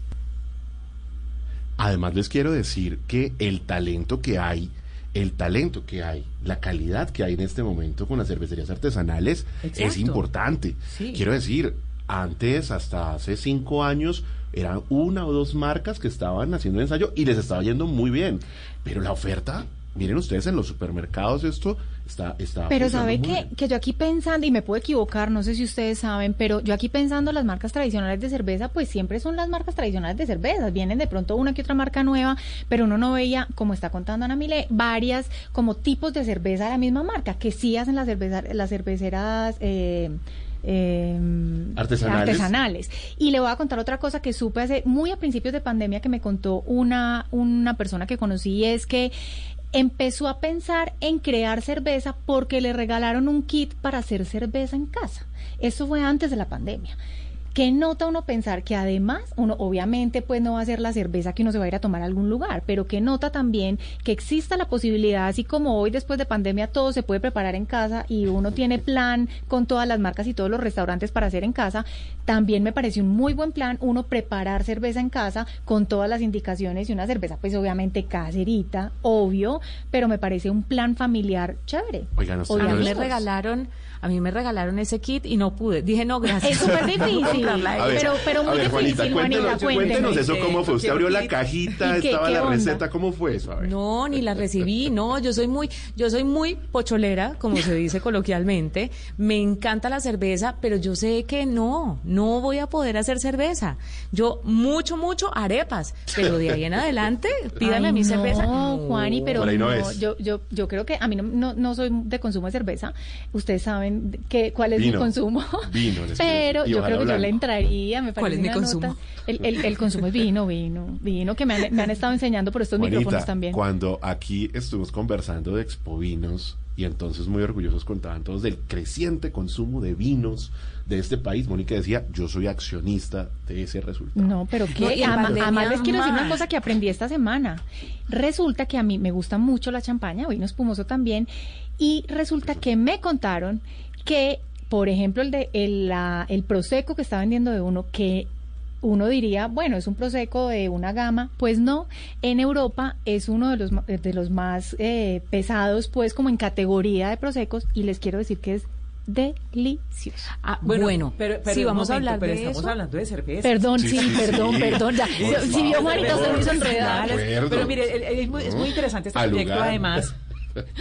Además, les quiero decir que el talento que hay el talento que hay, la calidad que hay en este momento con las cervecerías artesanales Exacto. es importante. Sí. Quiero decir, antes, hasta hace cinco años, eran una o dos marcas que estaban haciendo ensayo y les estaba yendo muy bien. Pero la oferta, miren ustedes en los supermercados esto está está pero sabe que, que yo aquí pensando y me puedo equivocar no sé si ustedes saben pero yo aquí pensando las marcas tradicionales de cerveza pues siempre son las marcas tradicionales de cerveza vienen de pronto una que otra marca nueva pero uno no veía como está contando Ana Mile varias como tipos de cerveza de la misma marca que sí hacen las cerveza las cerveceras eh, eh, artesanales. artesanales. Y le voy a contar otra cosa que supe hace muy a principios de pandemia que me contó una, una persona que conocí, es que empezó a pensar en crear cerveza porque le regalaron un kit para hacer cerveza en casa. Eso fue antes de la pandemia. ¿Qué nota uno pensar que además, uno obviamente pues no va a ser la cerveza que uno se va a ir a tomar a algún lugar, pero que nota también que exista la posibilidad, así como hoy después de pandemia todo se puede preparar en casa y uno tiene plan con todas las marcas y todos los restaurantes para hacer en casa, también me parece un muy buen plan uno preparar cerveza en casa con todas las indicaciones y una cerveza pues obviamente caserita, obvio, pero me parece un plan familiar chévere. Oigan, o a mí me regalaron a mí me regalaron ese kit y no pude. Dije, no, gracias. Es súper difícil. ver, pero, pero muy ver, difícil, Juanita, Juanita, cuéntenos, cuéntenos eso cómo fue. Usted abrió la cajita, qué, estaba qué la onda? receta, ¿cómo fue eso? A ver. No, ni la recibí, no, yo soy muy, yo soy muy pocholera, como se dice coloquialmente. Me encanta la cerveza, pero yo sé que no, no voy a poder hacer cerveza. Yo mucho, mucho arepas, pero de ahí en adelante, pídame Ay, a mi no, cerveza. Juani, pero no no, yo, yo, yo creo que a mí no, no, no soy de consumo de cerveza. Ustedes saben que, cuál es mi consumo. Vino, pero yo creo que yo le entraría. Me ¿Cuál parece es mi consumo? nota- El, el, el consumo es vino, vino, vino, que me han, me han estado enseñando por estos Juanita, micrófonos también. cuando aquí estuvimos conversando de expovinos y entonces muy orgullosos contaban todos del creciente consumo de vinos de este país, Mónica decía, yo soy accionista de ese resultado. No, pero No, que ama- pandemia además les quiero decir una cosa que aprendí esta semana. Resulta que a mí me gusta mucho la champaña, vino espumoso también, y resulta que me contaron que, por ejemplo, el de el, la- el prosecco que está vendiendo de uno, que uno diría, bueno, es un prosecco de una gama, pues no, en Europa es uno de los ma- de los más eh, pesados, pues como en categoría de prosecos, y les quiero decir que es delicioso. Ah, bueno, pero, pero sí, vamos a hablar pero de estamos eso. hablando de cerveza. Perdón, Sí, sí, sí, perdón, sí. perdón, ya. Si vio. Juanita, se me hizo enredar. Pero mire, el- el- es, muy, es muy interesante este proyecto lugar. además.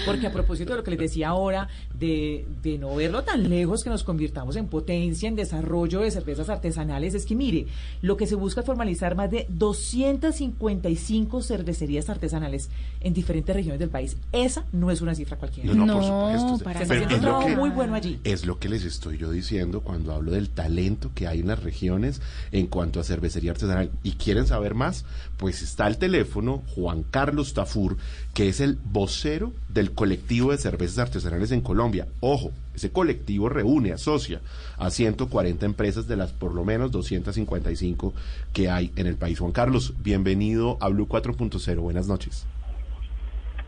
Porque a propósito de lo que les decía ahora, de, de no verlo tan lejos que nos convirtamos en potencia, en desarrollo de cervezas artesanales, es que mire, lo que se busca es formalizar más de 255 cervecerías artesanales en diferentes regiones del país. Esa no es una cifra cualquiera. No, no, por supuesto. Para se está haciendo es un lo trabajo que- muy bueno allí. Es lo que les estoy yo diciendo cuando hablo del talento que hay en las regiones en cuanto a cervecería artesanal. ¿Y quieren saber más? Pues está el teléfono Juan Carlos Tafur, que es el vocero del colectivo de cervezas artesanales en Colombia. Ojo, ese colectivo reúne, asocia a 140 empresas de las por lo menos 255 que hay en el país. Juan Carlos, bienvenido a Blue 4.0. Buenas noches.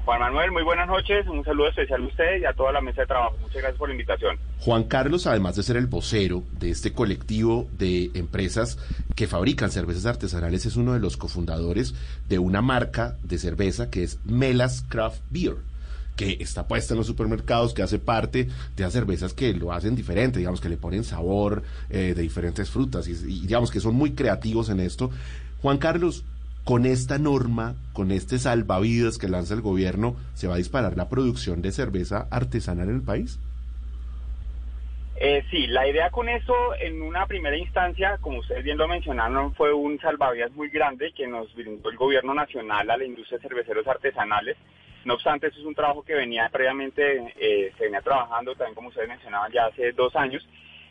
Juan Manuel, muy buenas noches. Un saludo especial a usted y a toda la mesa de trabajo. Muchas gracias por la invitación. Juan Carlos, además de ser el vocero de este colectivo de empresas que fabrican cervezas artesanales, es uno de los cofundadores de una marca de cerveza que es Melas Craft Beer que está puesta en los supermercados, que hace parte de las cervezas que lo hacen diferente, digamos que le ponen sabor eh, de diferentes frutas y, digamos que son muy creativos en esto. Juan Carlos, con esta norma, con este salvavidas que lanza el gobierno, ¿se va a disparar la producción de cerveza artesanal en el país? Eh, sí, la idea con eso, en una primera instancia, como ustedes bien lo mencionaron, fue un salvavidas muy grande que nos brindó el gobierno nacional a la industria de cerveceros artesanales. No obstante, eso es un trabajo que venía previamente, eh, se venía trabajando también, como ustedes mencionaban, ya hace dos años.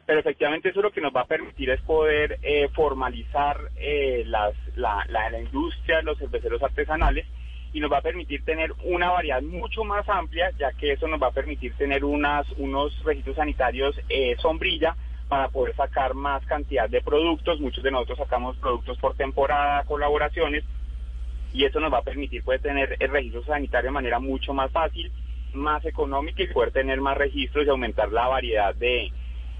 Pero efectivamente eso lo que nos va a permitir es poder eh, formalizar eh, la, la, la industria los cerveceros artesanales y nos va a permitir tener una variedad mucho más amplia, ya que eso nos va a permitir tener unos registros sanitarios sombrilla para poder sacar más cantidad de productos. Muchos de nosotros sacamos productos por temporada, colaboraciones, y eso nos va a permitir poder tener el registro sanitario de manera mucho más fácil, más económica y poder tener más registros y aumentar la variedad de,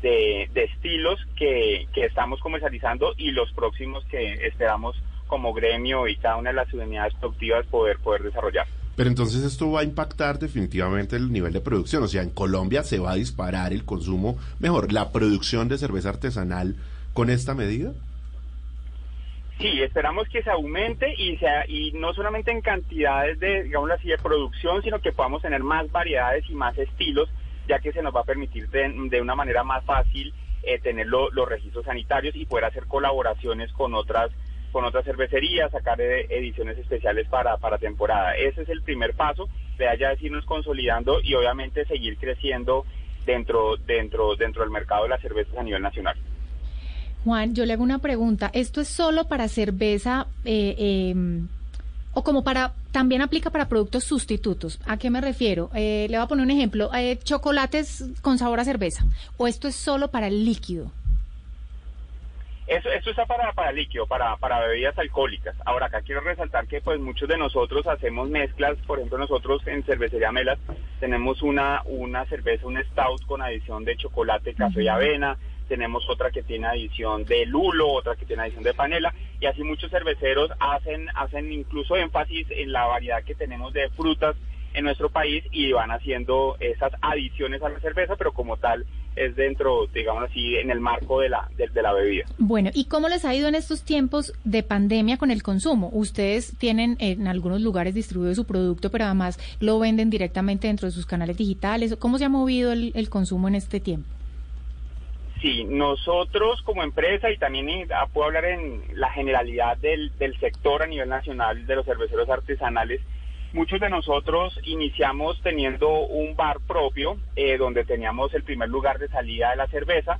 de, de estilos que, que estamos comercializando y los próximos que esperamos como gremio y cada una de las unidades productivas poder, poder desarrollar. Pero entonces esto va a impactar definitivamente el nivel de producción. O sea, en Colombia se va a disparar el consumo, mejor, la producción de cerveza artesanal con esta medida. Sí, esperamos que se aumente y sea y no solamente en cantidades de, digamos así, de producción, sino que podamos tener más variedades y más estilos, ya que se nos va a permitir de, de una manera más fácil eh, tener lo- los registros sanitarios y poder hacer colaboraciones con otras con otras cervecerías, sacar eh, ediciones especiales para, para temporada. Ese es el primer paso, de allá es irnos consolidando y obviamente seguir creciendo dentro, dentro, dentro del mercado de las cervezas a nivel nacional. Juan, yo le hago una pregunta. ¿Esto es solo para cerveza eh, eh, o como para, también aplica para productos sustitutos? ¿A qué me refiero? Eh, le voy a poner un ejemplo. Eh, chocolates con sabor a cerveza. ¿O esto es solo para el líquido? Eso, esto está para, para líquido, para, para bebidas alcohólicas. Ahora, acá quiero resaltar que pues muchos de nosotros hacemos mezclas, por ejemplo, nosotros en Cervecería Melas tenemos una, una cerveza, un stout con adición de chocolate, café y avena, tenemos otra que tiene adición de lulo, otra que tiene adición de panela, y así muchos cerveceros hacen, hacen incluso énfasis en la variedad que tenemos de frutas en nuestro país y van haciendo esas adiciones a la cerveza, pero como tal es dentro, digamos así, en el marco de la, de, de la bebida. Bueno, ¿y cómo les ha ido en estos tiempos de pandemia con el consumo? Ustedes tienen en algunos lugares distribuido su producto, pero además lo venden directamente dentro de sus canales digitales. ¿Cómo se ha movido el, el consumo en este tiempo? Sí, nosotros como empresa y también ah, puedo hablar en la generalidad del, del sector a nivel nacional de los cerveceros artesanales, muchos de nosotros iniciamos teniendo un bar propio eh, donde teníamos el primer lugar de salida de la cerveza.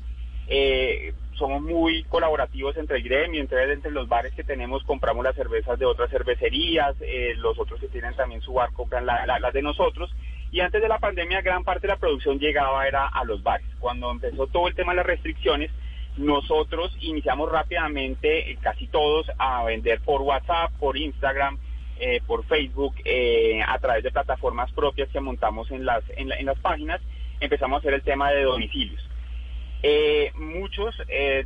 Eh, somos muy colaborativos entre el gremio, entre, entre los bares que tenemos compramos las cervezas de otras cervecerías, eh, los otros que tienen también su bar compran la- la- las de nosotros. Y antes de la pandemia gran parte de la producción llegaba era a los bares. Cuando empezó todo el tema de las restricciones, nosotros iniciamos rápidamente, eh, casi todos, a vender por WhatsApp, por Instagram, eh, por Facebook, eh, a través de plataformas propias que montamos en las, en, la- en las páginas, empezamos a hacer el tema de domicilios. Muchos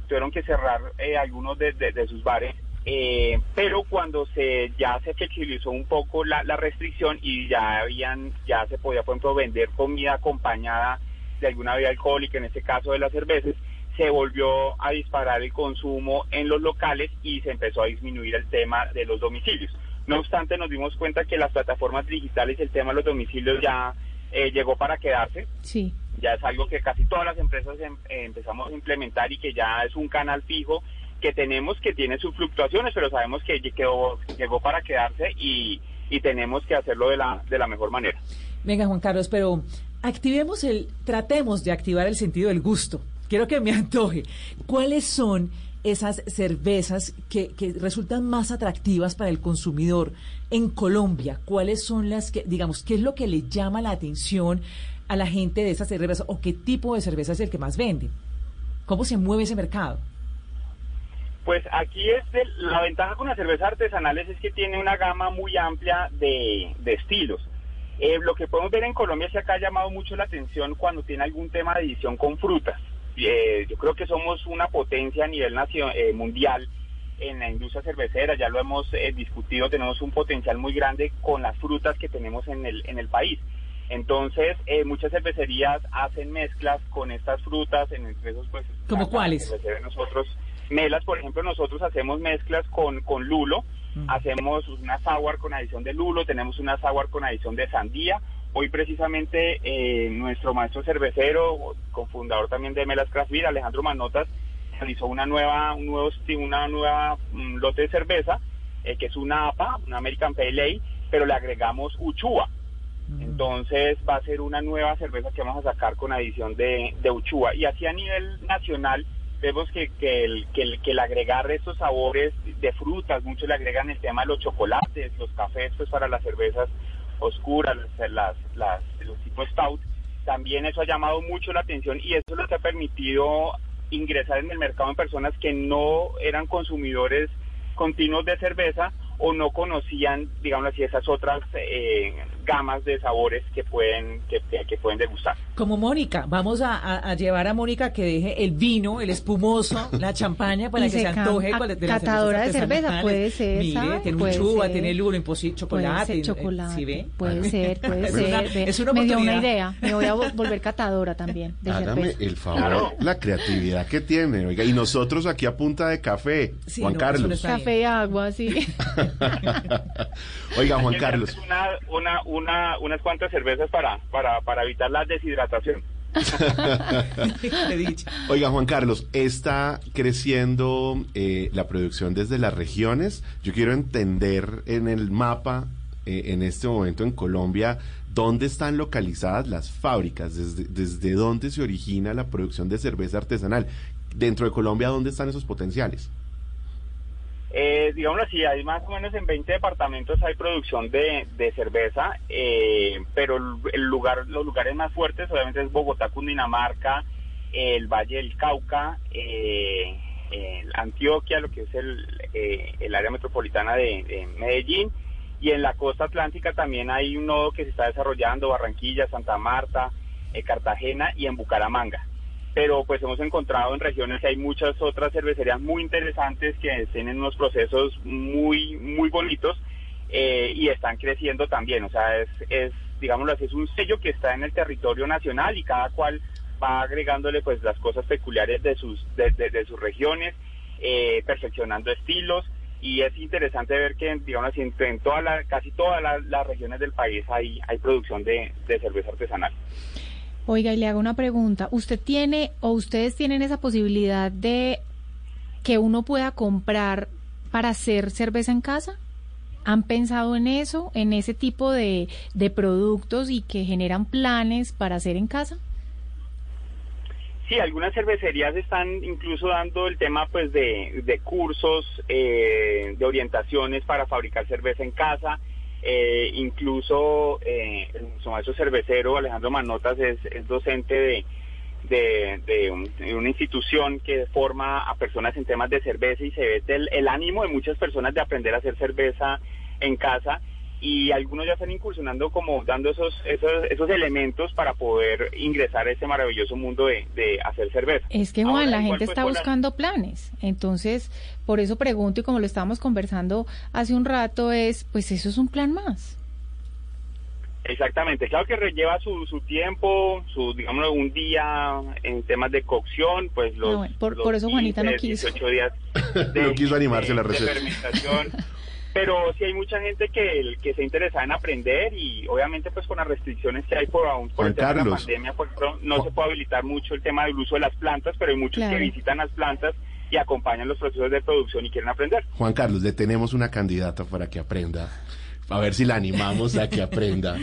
tuvieron que cerrar algunos de sus bares, eh, pero cuando se ya se flexibilizó un poco la, la restricción y ya habían ya se podía por ejemplo vender comida acompañada de alguna bebida alcohólica, en este caso de las cervezas, se volvió a disparar el consumo en los locales y se empezó a disminuir el tema de los domicilios. No obstante, nos dimos cuenta que las plataformas digitales el tema de los domicilios ya eh, llegó para quedarse. Sí. Ya es algo que casi todas las empresas em- eh, empezamos a implementar y que ya es un canal fijo que tenemos que tiene sus fluctuaciones, pero sabemos que lle- quedó- llegó para quedarse y, y tenemos que hacerlo de la, de la mejor manera. Venga, Juan Carlos, pero activemos el, tratemos de activar el sentido del gusto. Quiero que me antoje. ¿Cuáles son esas cervezas que, que resultan más atractivas para el consumidor en Colombia? ¿Cuáles son las que, digamos, qué es lo que le llama la atención a la gente de esas cervezas o qué tipo de cerveza es el que más vende? ¿Cómo se mueve ese mercado? Pues aquí es la ventaja con las cervezas artesanales es que tiene una gama muy amplia de, de estilos. Eh, lo que podemos ver en Colombia es que acá ha llamado mucho la atención cuando tiene algún tema de edición con frutas. Eh, yo creo que somos una potencia a nivel nacio- eh, mundial en la industria cervecera, ya lo hemos eh, discutido, tenemos un potencial muy grande con las frutas que tenemos en el, en el país. Entonces, eh, muchas cervecerías hacen mezclas con estas frutas, en entre esos pues... ¿Cómo la- la cuáles? nosotros, Melas, por ejemplo, nosotros hacemos mezclas con, con lulo, hacemos una sour con adición de lulo, tenemos una sour con adición de sandía. Hoy precisamente eh, nuestro maestro cervecero, cofundador también de Melas Craft Beer, Alejandro Manotas, realizó una nueva, un nuevo, una nueva mm, lote de cerveza, eh, que es una APA, una American Pale Ale, pero le agregamos Uchua. Entonces va a ser una nueva cerveza que vamos a sacar con adición de, de Uchua. Y así a nivel nacional vemos que, que, el, que, el, que el agregar estos sabores de frutas, muchos le agregan el tema de los chocolates, los cafés, pues para las cervezas oscuras, las, las, los tipos stout, también eso ha llamado mucho la atención y eso es lo ha permitido ingresar en el mercado en personas que no eran consumidores continuos de cerveza o no conocían, digamos así, esas otras eh, gamas de sabores que pueden que, que- que pueden degustar. Como Mónica, vamos a, a- a llevar a Mónica que deje el vino, el espumoso, la champaña para Y que se antoje a- de catadora de cerveza, puede ser, Mire, tiene uchuva, ser. tiene lulo, imposi- chocolate. Puede ser eh, chocolate, ¿sí ve? puede ser, puede Es ser. una- Ve, es una me dio una idea. Me voy a vo- volver catadora también de Hágame cerveza. el favor, la creatividad que tiene, oiga, y nosotros aquí a punta de café, Sí, Juan no, Carlos. Café y agua, sí. Oiga, Juan Carlos, Una, una, una, unas cuantas cervezas para, para, para evitar la deshidratación. oiga, Juan Carlos, está creciendo eh, la producción desde las regiones. Yo quiero entender en el mapa, eh, en este momento en Colombia, dónde están localizadas las fábricas, desde, desde dónde se origina la producción de cerveza artesanal. Dentro de Colombia, ¿dónde están esos potenciales? Eh, digámoslo así, hay más o menos en 20 departamentos hay producción de, cerveza, eh, pero el lugar, los lugares más fuertes obviamente es Bogotá, Cundinamarca, el Valle del Cauca, eh, Antioquia, lo que es el, eh, el área metropolitana de, de Medellín, y en la costa atlántica también hay un nodo que se está desarrollando, Barranquilla, Santa Marta, eh, Cartagena y en Bucaramanga pero pues hemos encontrado en regiones que hay muchas otras cervecerías muy interesantes que tienen unos procesos muy muy bonitos eh, y están creciendo también, o sea, es, es digámoslo así, es un sello que está en el territorio nacional y cada cual va agregándole pues las cosas peculiares de sus de, sus regiones, eh, perfeccionando estilos y es interesante ver que digamos en, toda la, casi todas la- las regiones del país hay hay producción de, de cerveza artesanal. Oiga, y le hago una pregunta. ¿Usted tiene o ustedes tienen esa posibilidad de que uno pueda comprar para hacer cerveza en casa? ¿Han pensado en eso, en ese tipo de, de productos y que generan planes para hacer en casa? Sí, algunas cervecerías están incluso dando el tema pues de, de cursos, eh, de orientaciones para fabricar cerveza en casa. Eh, incluso eh, maestro cervecero Alejandro Manotas es, docente de, de, de un- de una institución que forma a personas en temas de cerveza y se ve el, el ánimo de muchas personas de aprender a hacer cerveza en casa y algunos ya están incursionando como dando esos esos, esos elementos para poder ingresar a este maravilloso mundo de, de hacer cerveza. Es que Juan, Ahora, la gente pues, está la- buscando planes. Entonces, por eso pregunto y como lo estábamos conversando hace un rato es, pues eso es un plan más. Exactamente, claro que lleva su, su tiempo, su, digamos, un día en temas de cocción, pues los... Ah, bueno, por- los por eso Juanita no 15, quiso. 18 días no quiso animarse a la de receta. fermentación. Pero sí hay mucha gente que, que se interesa en aprender y obviamente pues con las restricciones que hay por aún por Juan el tema de la pandemia pues pro- no se puede habilitar mucho el tema del uso de las plantas, pero hay muchos Claro. que visitan las plantas y acompañan los procesos de producción y quieren aprender. Juan Carlos, le tenemos una candidata para que aprenda. A ver si la animamos a que aprenda.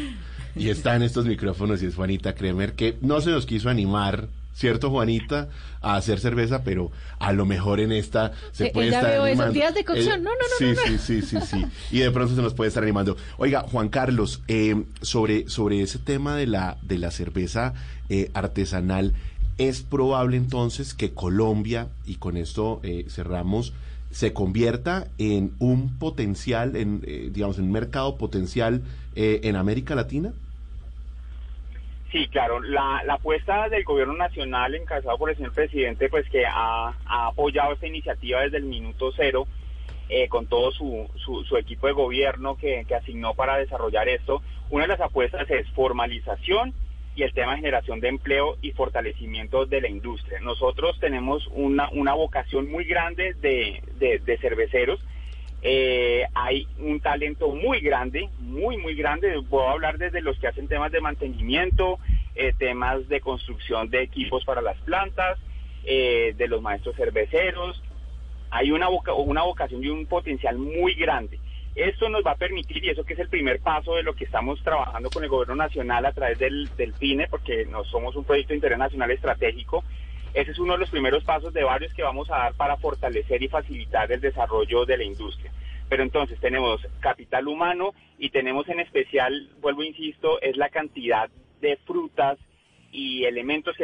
Y está en estos micrófonos y es Juanita Kremer, que no se nos quiso animar, ¿cierto, Juanita? A hacer cerveza, pero a lo mejor en esta se Eh, puede estar veo esos animando. días de cocción. No, no, no, Sí, no, no. sí, sí, sí, sí. Y de pronto se nos puede estar animando. Oiga, Juan Carlos, eh, sobre, sobre ese tema de la, de la cerveza eh, artesanal, ¿es probable entonces que Colombia, y con esto eh, cerramos, se convierta en un potencial, en, eh, digamos, en un mercado potencial eh, en América Latina? Sí, claro, la, la apuesta del gobierno nacional encabezado por el señor presidente, pues que ha, ha apoyado esta iniciativa desde el minuto cero, eh, con todo su, su, su equipo de gobierno que, que asignó para desarrollar esto. Una de las apuestas es formalización y el tema de generación de empleo y fortalecimiento de la industria. Nosotros tenemos una, una vocación muy grande de, de, de cerveceros. Eh, hay un talento muy grande, muy, muy grande. Puedo hablar desde los que hacen temas de mantenimiento, eh, temas de construcción de equipos para las plantas, eh, de los maestros cerveceros. Hay una, voca- una vocación y un potencial muy grande. Esto nos va a permitir, y eso que es el primer paso de lo que estamos trabajando con el gobierno nacional a través del, PINE, porque no somos un proyecto de interés nacional estratégico, ese es uno de los primeros pasos de varios que vamos a dar para fortalecer y facilitar el desarrollo de la industria. Pero entonces tenemos capital humano y tenemos en especial, vuelvo e insisto, es la cantidad de frutas y elementos que